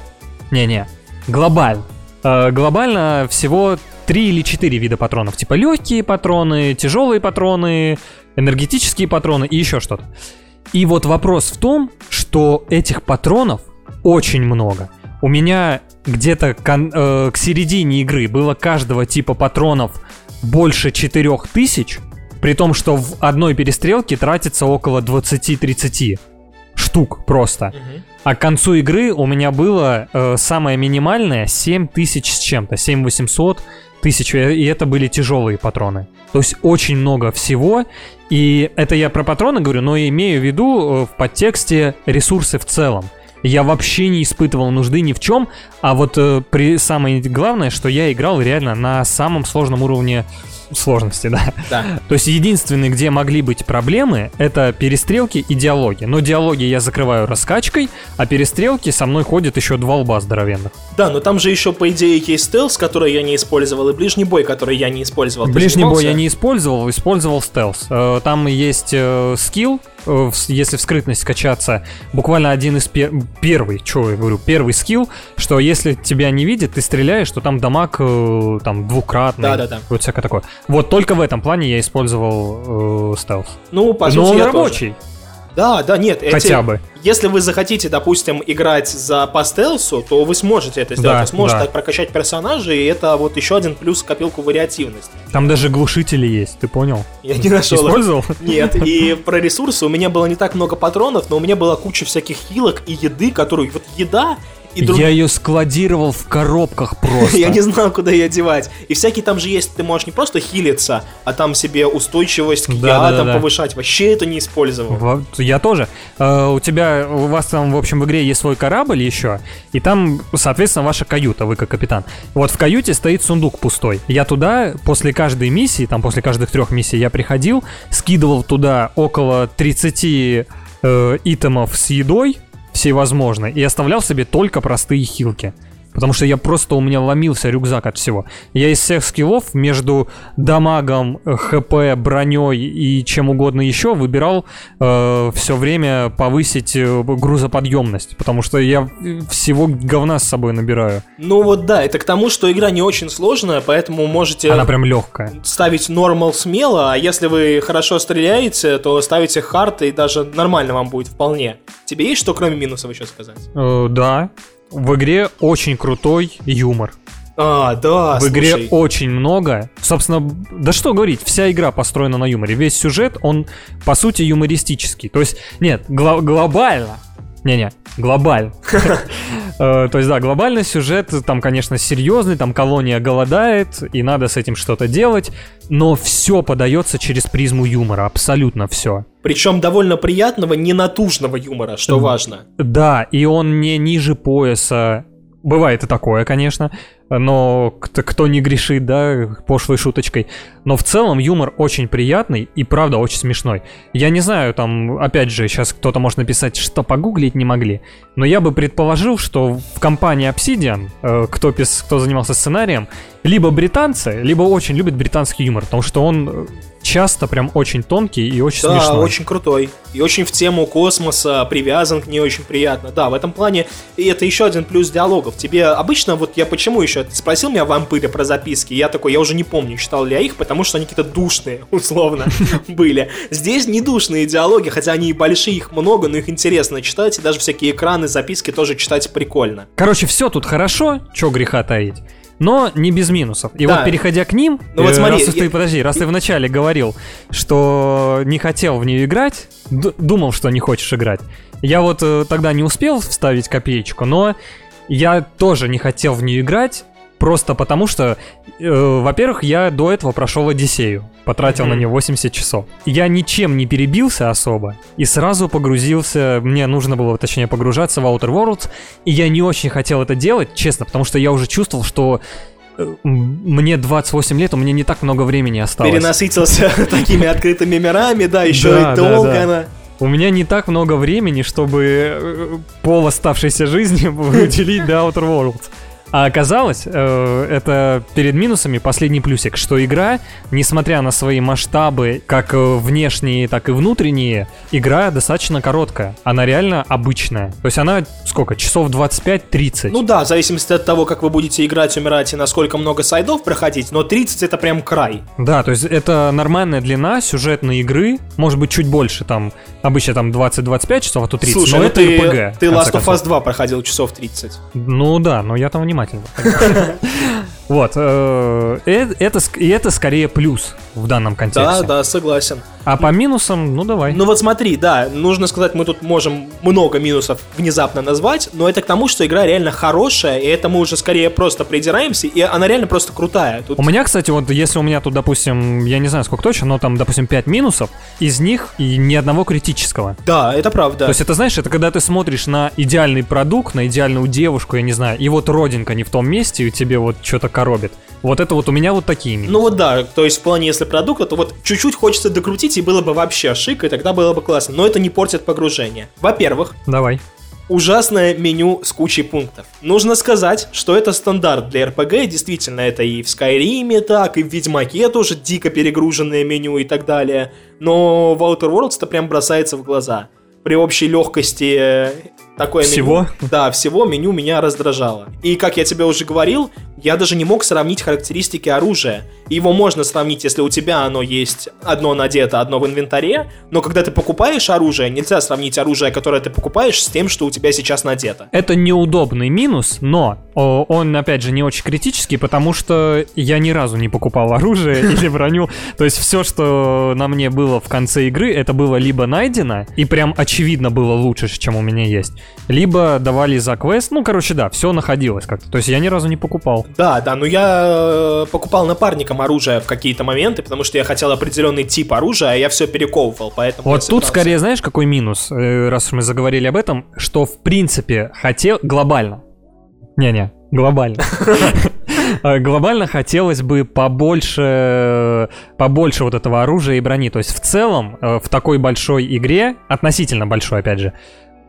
Не-не, глобально. Э, Глобально всего три или четыре вида патронов. Типа легкие патроны, тяжелые патроны, энергетические патроны и еще что-то. И вот вопрос в том, что этих патронов очень много. У меня где-то кон- э, к середине игры было каждого типа патронов больше 4000, при том, что в одной перестрелке тратится около 20-30 штук просто. А к концу игры у меня было э, самое минимальное 7000 с чем-то, 7800 тысяч, и это были тяжелые патроны. То есть очень много всего, и это я про патроны говорю, но имею в виду э, в подтексте ресурсы в целом. Я вообще не испытывал нужды ни в чем, а вот э, при самое главное, что я играл реально на самом сложном уровне сложности, да. Да. То есть единственный, где могли быть проблемы, это перестрелки и диалоги. Но диалоги я закрываю раскачкой, а перестрелки со мной ходят еще два лба здоровенных. Да, но там же еще, по идее, есть стелс, который я не использовал, и ближний бой, который я не использовал. Ты Ближний бой я не использовал, использовал стелс. Э, Там есть э, скилл, если в скрытность качаться, буквально один из пер... первый, что я говорю, первый скилл, что если тебя не видит, ты стреляешь, то там дамаг э, там двукратный. Да-да-да. Вот всякое такое. Вот только в этом плане я использовал э, стелс. Ну, по Но он я рабочий, тоже. Да, да, нет. эти- хотя бы. Если вы захотите, допустим, играть за по стелсу, то вы сможете это сделать. Да, вы сможете да. так прокачать персонажей, и это вот еще один плюс в копилку вариативности. Там даже глушители есть, ты понял? Я не нашел. Использовал? Нет, и про ресурсы у меня было не так много патронов, но у меня была куча всяких хилок и еды, которую вот еда и друг- Я ее складировал в коробках просто. Я не знал, куда ее девать. И всякие там же есть, ты можешь не просто хилиться, а там себе устойчивость к Да, да, ядам да. повышать. Вообще это не использовал. Вот, я тоже. Э, у тебя, у вас там, в общем, в игре есть свой корабль еще, и там, соответственно, ваша каюта, вы как капитан. Вот в каюте стоит сундук пустой. Я туда после каждой миссии, там после каждых трех миссий я приходил, скидывал туда около 30 э, итемов с едой, всевозможной, и оставлял себе только простые хилки. Потому что я просто, у меня ломился рюкзак от всего. Я из всех скиллов между дамагом, э, хп, броней и чем угодно еще выбирал все время повысить э, грузоподъемность. Потому что я э, всего говна с собой набираю. Ну вот да, это к тому, что игра не очень сложная, поэтому можете Она прям легкая. ставить нормал смело, а если вы хорошо стреляете, то ставите хард, и даже нормально вам будет вполне. Тебе есть что кроме минусов еще сказать? Э, да. В игре очень крутой юмор. А, да, В игре слушай. очень много. Собственно, да что говорить, вся игра построена на юморе. Весь сюжет, он по сути юмористический. То есть, нет, гло- глобально. Не-не, глобально. Э, То есть, да, глобальный сюжет, там, конечно, серьезный, там колония голодает, и надо с этим что-то делать, но все подается через призму юмора, абсолютно все. Причем довольно приятного, ненатужного юмора, что важно. Да, и он не ниже пояса. Бывает и такое, конечно, но кто, кто не грешит, да, пошлой шуточкой. Но в целом юмор очень приятный и правда очень смешной. Я не знаю, там, опять же, сейчас кто-то может написать, что погуглить не могли. Но я бы предположил, что в компании Obsidian, э, кто, пис- кто занимался сценарием, либо британцы, либо очень любят британский юмор, потому что он э, часто прям очень тонкий и очень Да, смешной. очень крутой. И очень в тему космоса, привязан к ней очень приятно. Да, в этом плане и это еще один плюс диалогов. Тебе обычно, вот я почему еще, ты спросил меня в вампире про записки, я такой, я уже не помню, читал ли я их, потому что они какие-то душные, условно, были. Здесь не душные диалоги, хотя они и большие, их много, но их интересно читать, и даже всякие экраны, записки тоже читать прикольно. Короче, все тут хорошо, чё греха таить. Но не без минусов. И Да. вот переходя к ним, Ну вот э, смотри, раз я- ты, подожди, раз ты вначале говорил, что не хотел в нее играть, думал, что не хочешь играть. Я вот э, тогда не успел вставить копеечку, но я тоже не хотел в нее играть, просто потому, что, э, во-первых, я до этого прошел Одиссею, потратил Мгм. на нее 80 часов. Я ничем не перебился особо и сразу погрузился, мне нужно было, точнее, погружаться в Outer Worlds, и я не очень хотел это делать, честно, потому что я уже чувствовал, что э, мне 28 лет, у меня не так много времени осталось. Перенасытился такими открытыми мирами, да, еще и долго она. У меня не так много времени, чтобы э, пол оставшейся жизни уделить до Outer Worlds. А оказалось, э, это перед минусами последний плюсик, что игра, несмотря на свои масштабы, как внешние, так и внутренние, игра достаточно короткая. Она реально обычная. То есть она сколько? Часов 25-30. Ну да, в зависимости от того, как вы будете играть, умирать и насколько много сайдов проходить, но 30 это прям край. Да, то есть это нормальная длина сюжетной игры, может быть чуть больше, там обычно там 20-25 часов, а то 30, Слушай, но ну это ты, RPG. ты Last of. Us 2 проходил часов 30. Ну да, но я там マーチングばっかり Вот, э, э, это, и это скорее плюс в данном Да, контексте. да, согласен. А по минусам, ну давай. Ну вот смотри, да, нужно сказать, мы тут можем много минусов внезапно назвать, но это к тому, что игра реально хорошая, и это мы уже скорее просто придираемся, и она реально просто крутая. Тут У меня, кстати, вот если у меня тут, допустим, я не знаю сколько точно, но там, допустим, 5 минусов, из них и ни одного критического. Да, это правда. То есть это, знаешь, это когда ты смотришь на идеальный продукт, на идеальную девушку, я не знаю, и вот родинка не в том месте, и тебе вот что-то коробит. Вот это вот у меня вот такие минусы. Ну вот да, то есть в плане, если продукта, то вот чуть-чуть хочется докрутить, и было бы вообще шик, и тогда было бы классно. Но это не портит погружение. Во-первых, Давай. ужасное меню с кучей пунктов. Нужно сказать, что это стандарт для RPG, действительно, это и в Скайриме так, и в Ведьмаке тоже дико перегруженное меню и так далее. Но в Outer Worlds это прям бросается в глаза. При общей легкости э, такое Всего? меню. Да, всего меню меня раздражало. И как я тебе уже говорил, я даже не мог сравнить характеристики оружия. Его можно сравнить, если у тебя оно есть одно надето, одно в инвентаре, но когда ты покупаешь оружие, нельзя сравнить оружие, которое ты покупаешь, с тем, что у тебя сейчас надето. Это неудобный минус, но он, опять же, не очень критический, потому что я ни разу не покупал оружие или броню. То есть все, что на мне было в конце игры, это было либо найдено, и прям очевидно было лучше, чем у меня есть, либо давали за квест. Ну, короче, да, все находилось как-то. То есть я ни разу не покупал. Да, да, но я э, покупал напарникам оружие в какие-то моменты, потому что я хотел определенный тип оружия, а я все перековывал, поэтому... Вот тут скорее, знаешь, какой минус, э, раз уж мы заговорили об этом, что в принципе хотел глобально. Не-не, глобально. Э, Глобально хотелось бы побольше, побольше вот этого оружия и брони. То есть в целом э, в такой большой игре, относительно большой, опять же,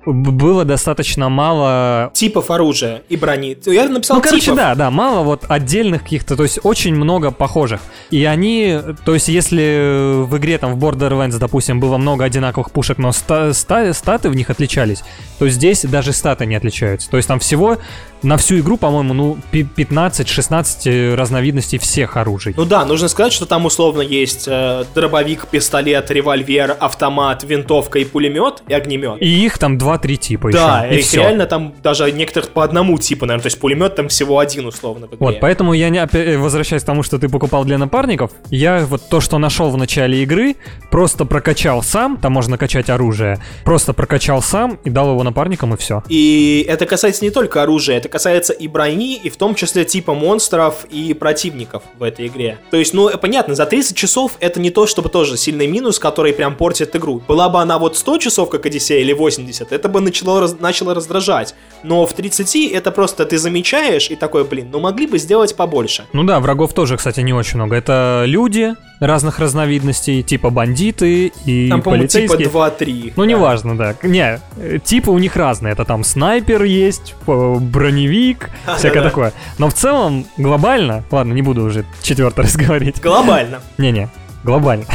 было достаточно мало Типов оружия и брони. Я написал ну, короче, типов. да, да, мало вот отдельных каких-то, то есть очень много похожих. И они, то есть если в игре там в Borderlands, допустим, было много одинаковых пушек, но ста- ста- статы в них отличались, то здесь даже статы не отличаются. То есть там всего на всю игру, по-моему, ну, пи- 15-16 разновидностей всех оружий. Ну да, нужно сказать, что там условно есть э, дробовик, пистолет, револьвер, автомат, винтовка и пулемет, и огнемет. И их там 2-3 типа да, еще. И их всё. реально там даже некоторых по одному типу, наверное, то есть пулемет там всего один условно. Вот, поэтому я не опя- э, возвращаясь к тому, что ты покупал для напарников, я вот то, что нашел в начале игры, просто прокачал сам, там можно качать оружие, просто прокачал сам и дал его напарникам и все. И это касается не только оружия, это касается и брони, и в том числе типа монстров и противников в этой игре. То есть, ну, понятно, за 30 часов это не то, чтобы тоже сильный минус, который прям портит игру. Была бы она вот 100 часов, как Одиссея, или 80, это бы начало, раз- начало раздражать. Но в 30 это просто ты замечаешь и такой, блин, ну могли бы сделать побольше. Ну да, врагов тоже, кстати, не очень много. Это люди разных разновидностей, типа бандиты и Там, типа полицейские. 2-3. Ну, да. неважно, да. Не, типы у них разные. Это там снайпер есть, э, броневик, всякое такое. Но в целом, глобально, ладно, не буду уже четвертый раз говорить. Глобально. Не-не, глобально.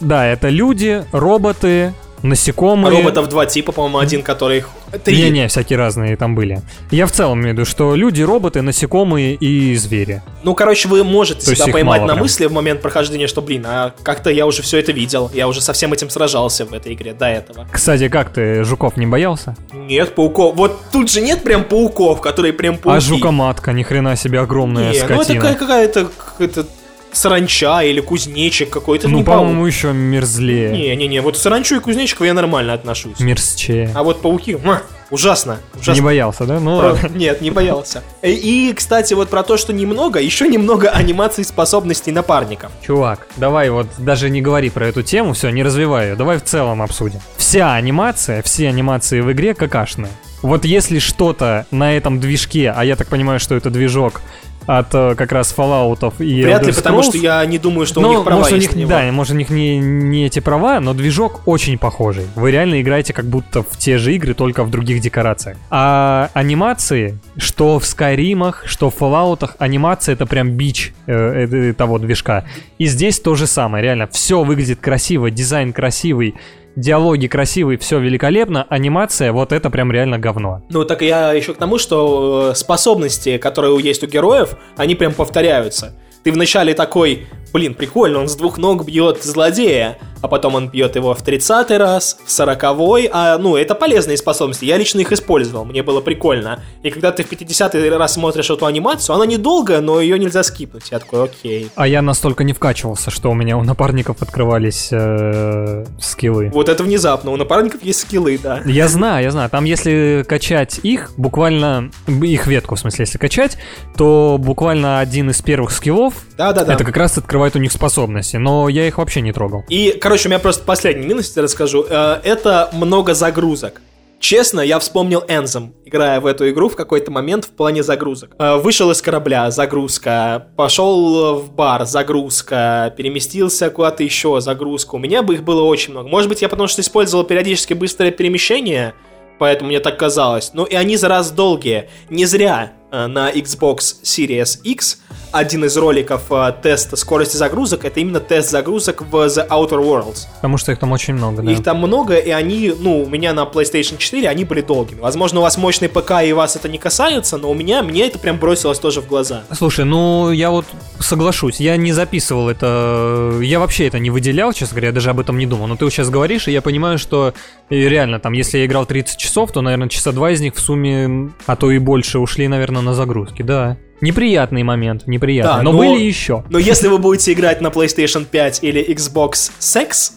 Да, это люди, роботы, насекомые. Роботов два типа, по-моему, один, который... Три. Не-не, всякие разные там были. Я в целом имею в виду, что люди, роботы, насекомые и звери. Ну, короче, вы можете То себя поймать на прям. мысли в момент прохождения, что, блин, а как-то я уже все это видел, я уже со всем этим сражался в этой игре до этого. Кстати, как ты, жуков не боялся? Нет, пауков. Вот тут же нет прям пауков, которые прям пауки. А жукоматка, ни хрена себе огромная Не, ну это скотина. какая- какая-то какая-то саранча или кузнечик какой-то. Ну, не по-моему, еще мерзлее. Не-не-не, вот саранчу и кузнечиков я нормально отношусь. Мерзче. А вот пауки... ма. Ужасно. Не ужасно. боялся, да? Ну Про- ладно. Нет, не боялся. И, кстати, вот про то, что немного, еще немного анимаций способностей напарников. Чувак, давай вот даже не говори про эту тему, все, не развивай ее, давай в целом обсудим. Вся анимация, все анимации в игре какашные. Вот если что-то на этом движке, а я так понимаю, что это движок от э, как раз Fallout и Вряд ли, Elder потому Scrolls, что я не думаю, что ну, у них права может, у них, него. да, может, у них не, не эти права, но движок очень похожий. Вы реально играете как будто в те же игры, только в других декорациях. А анимации, что в Скайримах, что в Fallout'ах, анимация это прям бич э, э, того движка. И здесь то же самое, реально. Все выглядит красиво, дизайн красивый, диалоги красивые, все великолепно. Анимация, вот это прям реально говно. Ну, так я еще к тому, что э, способности, которые есть у героев, они прям повторяются. Ты вначале такой, блин, прикольно, он с двух ног бьет злодея, а потом он бьет его в 30 раз, в 40 а, ну, это полезные способности, я лично их использовал, мне было прикольно. И когда ты в 50 раз смотришь эту анимацию, она недолгая, но ее нельзя скипнуть. Я такой, окей. А я настолько не вкачивался, что у меня у напарников открывались э, скиллы. Вот это внезапно, у напарников есть скиллы, да. Я знаю, я знаю. Там если качать их, буквально их ветку, в смысле, если качать, то буквально один из первых скиллов Да-да-да. это как раз открывает у них способности. Но я их вообще не трогал. И, короче, у меня просто последний минус, я расскажу. Э, Это много загрузок. Честно, я вспомнил Энзом, играя в эту игру в какой-то момент в плане загрузок. Э, Вышел из корабля, загрузка. Пошел в бар, загрузка. Переместился куда-то еще, загрузка. У меня бы их было очень много. Может быть, я потому что использовал периодически быстрое перемещение, поэтому мне так казалось. Ну и они за раз долгие. Не зря э, на Xbox Series X один из роликов э, теста скорости загрузок это именно тест загрузок в The Outer Worlds. Потому что их там очень много, да. Их там много, и они, ну, у меня на PlayStation 4 они были долгими. Возможно, у вас мощный ПК и вас это не касается, но у меня, мне это прям бросилось тоже в глаза. Слушай, ну я вот соглашусь, я не записывал это, я вообще это не выделял, честно говоря, я даже об этом не думал. Но ты вот сейчас говоришь, и я понимаю, что реально там, если я играл 30 часов, то, наверное, часа два из них в сумме, а то и больше, ушли, наверное, на загрузки, да. Неприятный момент, неприятный. Да, но, но- были еще. Но если вы будете играть на PlayStation 5 или Xbox Sex,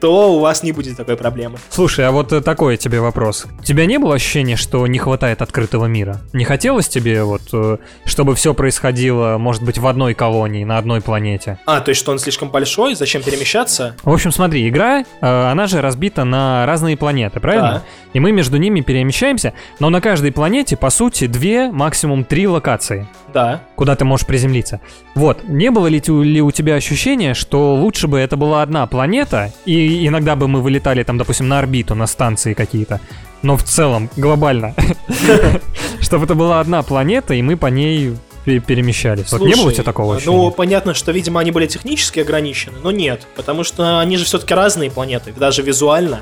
то у вас не будет такой проблемы. Слушай, а вот э, такой тебе вопрос. У тебя не было ощущения, что не хватает открытого мира? Не хотелось тебе вот, э, чтобы все происходило, может быть, в одной колонии, на одной планете? А, то есть что он слишком большой, зачем перемещаться? В общем, смотри, игра, э, она же разбита на разные планеты, правильно? Да. И мы между ними перемещаемся, но на каждой планете, по сути, две, максимум три локации, Да. куда ты можешь приземлиться. Вот, не было ли, ли у тебя ощущения, что лучше бы это была одна планета, и иногда бы мы вылетали там, допустим, на орбиту, на станции какие-то, но в целом, глобально, чтобы это была одна планета, и мы по ней пе- перемещались. Вот не было у тебя такого Ну, ощущения? понятно, что, видимо, они были технически ограничены, но нет, потому что они же все-таки разные планеты, даже визуально.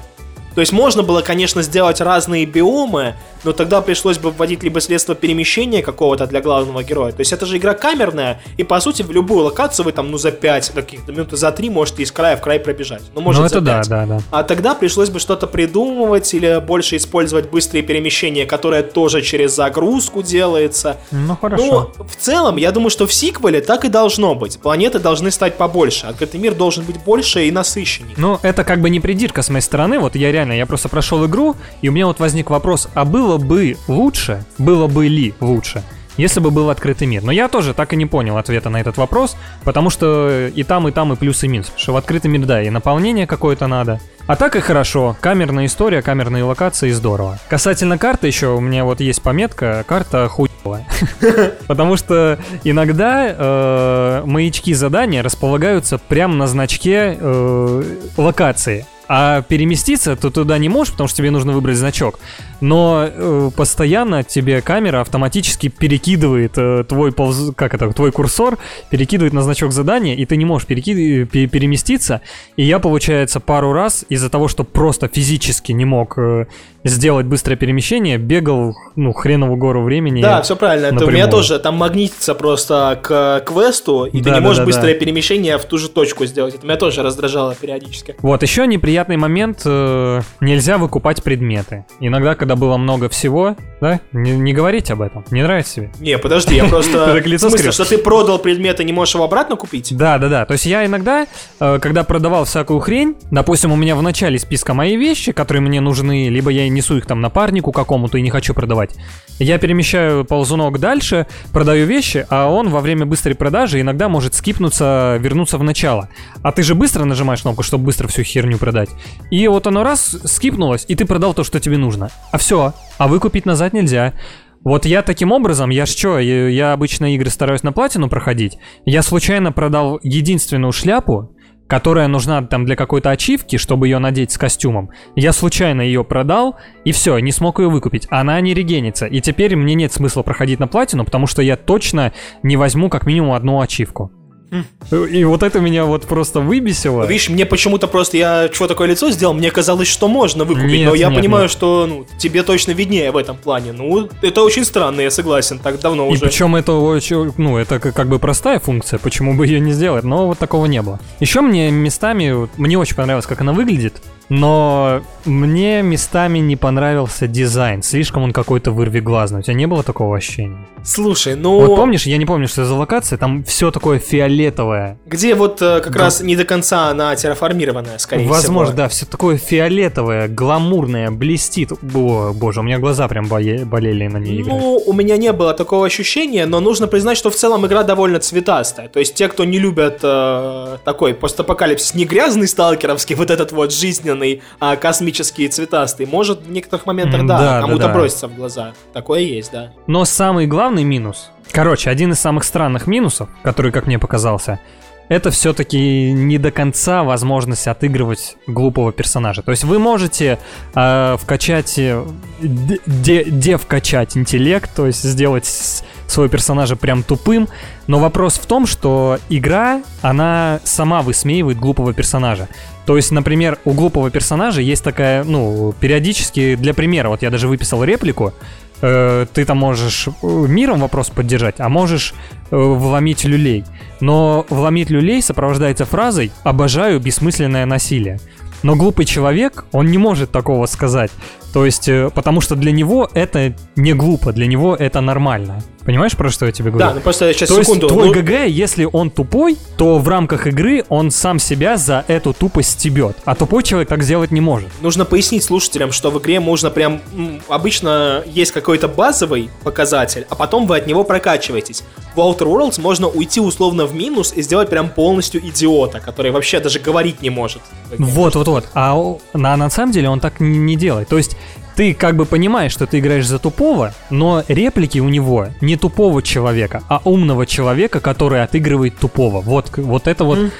То есть можно было, конечно, сделать разные биомы, но тогда пришлось бы вводить либо средства перемещения какого-то для главного героя. То есть это же игра камерная, и по сути в любую локацию вы там, ну, за 5, каких-то минут за 3 можете из края в край пробежать. Ну, может, Ну, за это да, 5. да, да. А тогда пришлось бы что-то придумывать или больше использовать быстрые перемещения, которое тоже через загрузку делается. Ну, хорошо. Ну, в целом, я думаю, что в сиквеле так и должно быть. Планеты должны стать побольше, открытый мир должен быть больше и насыщеннее. Ну, это как бы не придирка с моей стороны. Вот я реально, я просто прошел игру, и у меня вот возник вопрос, а было бы лучше, было бы ли лучше, если бы был открытый мир? Но я тоже так и не понял ответа на этот вопрос, потому что и там, и там, и плюс, и минус. Потому что в открытый мир, да, и наполнение какое-то надо. А так и хорошо. Камерная история, камерные локации, здорово. Касательно карты еще, у меня вот есть пометка, карта хуевая. Потому что иногда э, маячки задания располагаются прямо на значке э, локации. А переместиться ты туда не можешь, потому что тебе нужно выбрать значок. Но э, постоянно тебе камера автоматически перекидывает э, твой полз... как это, твой курсор, перекидывает на значок задания, и ты не можешь переки- пе- переместиться. И я, получается, пару раз из-за того, что просто физически не мог э, сделать быстрое перемещение, бегал, ну, хренову гору времени. Да, все правильно. Это у меня тоже там магнитится просто к квесту, и ты Да, не да, можешь да, быстрое перемещение в ту же точку сделать. Это меня тоже раздражало периодически. Вот, еще неприятный момент, э, нельзя выкупать предметы. Иногда, когда было много всего, да, не, не говорить об этом, не нравится тебе. Не, подожди, я просто... В смысле, скривилось. что ты продал предмет и не можешь его обратно купить? Да, да, да. То есть я иногда, э, когда продавал всякую хрень, допустим, у меня в начале списка мои вещи, которые мне нужны, либо я несу их там напарнику какому-то и не хочу продавать, я перемещаю ползунок дальше, продаю вещи, а он во время быстрой продажи иногда может скипнуться, вернуться в начало. А ты же быстро нажимаешь кнопку, чтобы быстро всю херню продать. И вот оно раз скипнулось, и ты продал то, что тебе нужно. А все, а выкупить назад нельзя. Вот я таким образом, я я, я обычно игры стараюсь на платину проходить. Я случайно продал единственную шляпу, которая нужна там для какой-то ачивки, чтобы ее надеть с костюмом. Я случайно ее продал, и все, не смог ее выкупить. Она не регенится. И теперь мне нет смысла проходить на платину, потому что я точно не возьму как минимум одну ачивку. И вот это меня вот просто выбесило. Видишь, мне почему-то просто я чего такое лицо сделал, мне казалось, что можно выкупить, Нет, но я нет, понимаю, нет. что ну, тебе точно виднее в этом плане. Ну, это очень странно, я согласен, так давно И уже. причем это очень, ну, это как бы простая функция, почему бы ее не сделать, но вот такого не было. Еще мне местами, мне очень понравилось, как она выглядит, но мне местами не понравился дизайн, слишком он какой-то вырвиглазный. У тебя не было такого ощущения? Слушай, ну... Вот помнишь, я не помню, что за локация, там все такое фиолетовое. Где вот э, как Да. раз не до конца она терраформированная, скорее Возможно, всего. да, все такое фиолетовое, гламурное, блестит. О, боже, у меня глаза прям болели на ней играть. Ну, у меня не было такого ощущения, но нужно признать, что в целом игра довольно цветастая. То есть те, кто не любят э, такой постапокалипсис, не грязный сталкеровский, вот этот вот жизненный, а космический цветастый, может в некоторых моментах, да, да, да, кому-то да. бросится в глаза. Такое есть, да. Но самый главный минус, короче, один из самых странных минусов, который, как мне показался, это все-таки не до конца возможность отыгрывать глупого персонажа. То есть вы можете э, вкачать, э, де, де- девкачать интеллект, то есть сделать своего персонажа прям тупым, но вопрос в том, что игра, она сама высмеивает глупого персонажа. То есть, например, у глупого персонажа есть такая, ну, периодически, для примера, вот я даже выписал реплику, э, ты там можешь э, миром вопрос поддержать, а можешь э, вломить люлей. Но вломить люлей сопровождается фразой «обожаю бессмысленное насилие». Но глупый человек, он не может такого сказать. То есть, э, потому что для него это не глупо, для него это нормально. Понимаешь, про что я тебе говорю? Да, ну просто сейчас То есть секунду. твой ну, ГГ, если он тупой, то в рамках игры он сам себя за эту тупость стебет. А тупой человек так сделать не может. Нужно пояснить слушателям, что в игре можно прям... Обычно есть какой-то базовый показатель, а потом вы от него прокачиваетесь. В Outer Worlds можно уйти условно в минус и сделать прям полностью идиота, который вообще даже говорить не может. Вот, вот, вот. А на, на самом деле он так не делает. То есть ты как бы понимаешь, что ты играешь за тупого, но реплики у него не тупого человека, а умного человека, который отыгрывает тупого. Вот, вот это вот М.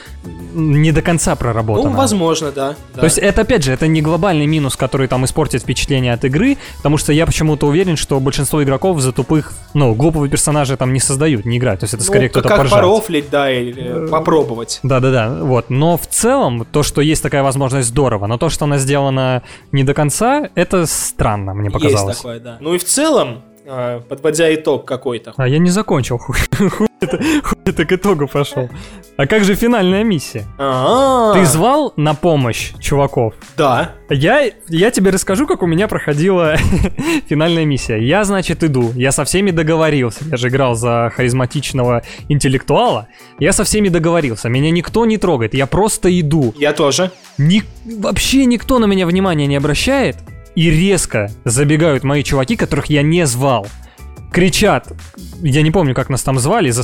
не до конца проработано. Ну, возможно, да. да. То есть это, опять же, это не глобальный минус, который там испортит впечатление от игры, потому что я почему-то уверен, что большинство игроков за тупых, ну, глупого персонажа там не создают, не играют. То есть это Ну, скорее как кто-то поржать. порофлить, да, или попробовать. Да-да-да, вот. Но в целом, то, что есть такая возможность, здорово. Но то, что она сделана не до конца, это странно, мне показалось. Есть такое, да. Ну и в целом, э, подводя итог какой-то. А я не закончил, хуй это, это к итогу пошел. А как же финальная миссия? А, Ты звал на помощь чуваков? Да. Я, я тебе расскажу, как у меня проходила финальная миссия. Я, значит, иду, я со всеми договорился. Я же играл за харизматичного интеллектуала. Я со всеми договорился. Меня никто не трогает. Я просто иду. Я тоже. Ни- вообще никто на меня внимания не обращает. И резко забегают мои чуваки, которых я не звал. Кричат, я не помню, как нас там звали, за,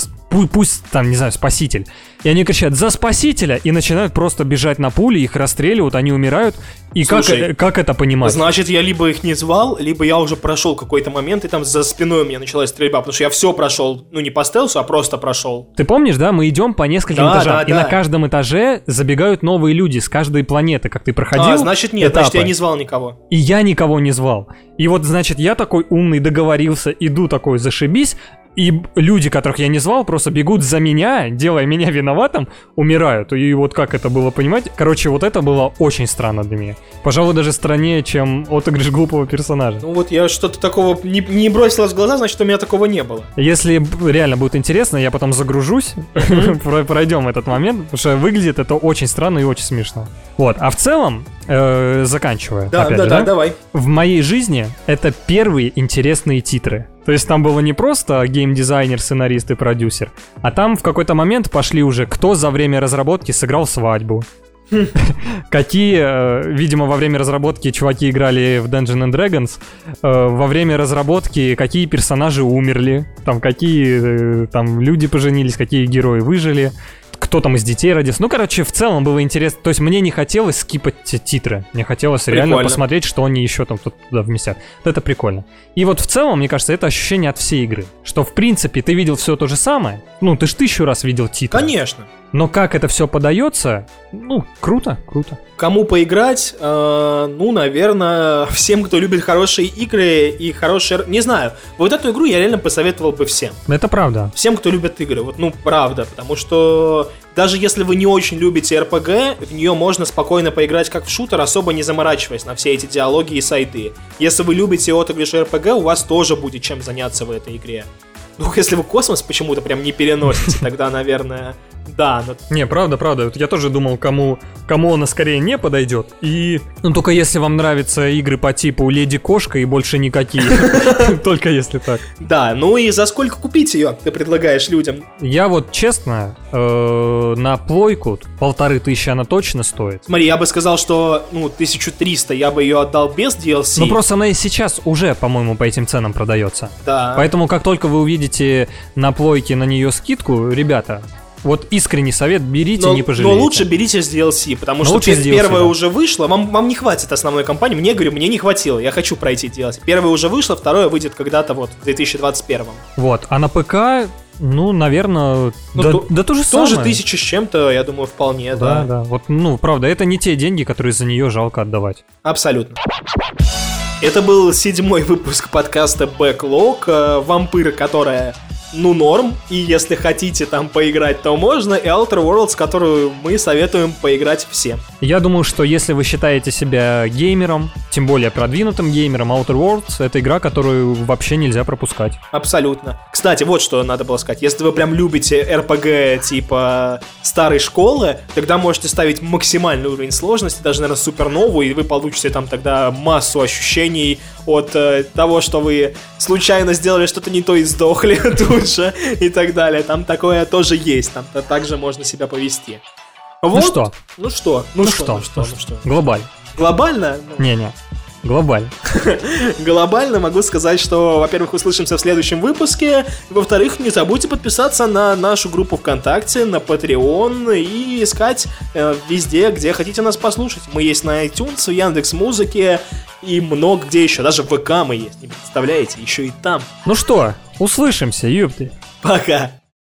пусть там, не знаю, спаситель. И они кричат «За спасителя!» и начинают просто бежать на пули, их расстреливают, они умирают. И как, Слушай, э, как это понимать? Значит, я либо их не звал, либо я уже прошел какой-то момент, и там за спиной у меня началась стрельба, потому что я все прошел, ну не по стелсу, а просто прошел. Ты помнишь, да, мы идем по нескольким Да, этажам, да, и да. на каждом этаже забегают новые люди с каждой планеты, как ты проходил. а, значит нет, значит я этапы. не звал никого. И я никого не звал. И вот, значит, я такой умный договорился, иду такой, зашибись, И люди, которых я не звал, просто бегут за меня, делая меня виноватым, умирают. И вот как это было понимать? Короче, вот это было очень странно для меня. Пожалуй, даже страннее, чем отыгрыш глупого персонажа. Ну вот я что-то такого не, не бросилось в глаза, значит у меня такого не было. Если реально будет интересно, я потом загружусь, про- пройдем этот момент, потому что выглядит это очень странно и очень смешно. Вот, а в целом, э, заканчивая, Да, да, да, давай. в моей жизни это первые интересные титры. То есть там было не просто геймдизайнер, сценарист и продюсер, а там в какой-то момент пошли уже, кто за время разработки сыграл свадьбу. Какие, э, видимо, во время разработки чуваки играли в Dungeons and Dragons, э, во время разработки какие персонажи умерли, там какие э, там люди поженились, какие герои выжили, кто там из детей родился. Ну, короче, в целом было интересно. То есть мне не хотелось скипать титры. Мне хотелось реально Прикольно. посмотреть, что они еще там туда вместят. Вот это прикольно. И вот в целом, мне кажется, это ощущение от всей игры. Что, в принципе, ты видел все то же самое. Ну, ты ж тысячу раз видел титры. Конечно. Но как это все подается, ну, круто, круто. Кому поиграть? Э, ну, наверное, всем, кто любит хорошие игры и хорошие... Не знаю, вот эту игру я реально посоветовал бы всем. Это правда. Всем, кто любит игры, вот, ну, правда, потому что даже если вы не очень любите RPG, в нее можно спокойно поиграть как в шутер, особо не заморачиваясь на все эти диалоги и сайты. Если вы любите отыгрыш RPG, у вас тоже будет чем заняться в этой игре. Ну, если вы космос почему-то прям не переносите, тогда, наверное, да, но Не, правда, правда. Я тоже думал, кому, кому она скорее не подойдет. И, ну, только если вам нравятся игры по типу Леди Кошка и больше никакие. Только если так. Да, ну и за сколько купить ее, ты предлагаешь людям? Я вот, честно, э, на плойку полторы тысячи она точно стоит. Смотри, я бы сказал, что, ну, 1300 я бы ее отдал без DLC. Ну, просто она и сейчас уже, по-моему, по этим ценам продается. Да. Поэтому, как только вы увидите на плойке на нее скидку, ребята, вот искренний совет, берите, но, не пожалеете. но лучше берите с DLC, потому Но что лучше DLC, первая да. уже вышла, вам, вам не хватит основной кампании, мне, говорю, мне не хватило, я хочу пройти DLC. Первая уже вышла, второе выйдет когда-то вот в 2021. Вот, а на ПК, ну, наверное, Ну, да, то- да то же Тоже самое. тысяча с чем-то, я думаю, вполне, Да, да. да. Вот, ну, правда, это не те деньги, которые за нее жалко отдавать. Абсолютно. Это был седьмой выпуск подкаста Backlog. э, Вампир, которая ну норм, и если хотите там поиграть, то можно, и Outer Worlds, которую мы советуем поиграть всем. Я думаю, что если вы считаете себя геймером, тем более продвинутым геймером, Outer Worlds — это игра, которую вообще нельзя пропускать. Абсолютно. Кстати, вот что надо было сказать. Если вы прям любите RPG типа старой школы, тогда можете ставить максимальный уровень сложности, даже, наверное, суперновую, и вы получите там тогда массу ощущений от э, того, что вы случайно сделали что-то не то и сдохли тут же, и так далее. Там такое тоже есть, там -то также можно себя повести. Вот. что? Ну что? Ну, Ну что? что? Ну что? Ну что? Глобаль. Глобально? Ну, Не-не. Глобаль. глобально могу сказать, что, во-первых, услышимся в следующем выпуске, во-вторых, не забудьте подписаться на нашу группу ВКонтакте, на Patreon и искать э, везде, где хотите нас послушать. Мы есть на iTunes, в Яндекс Музыке и много где еще, даже в ВК мы есть, не представляете, еще и там. Ну что, услышимся, ёпты. Пока!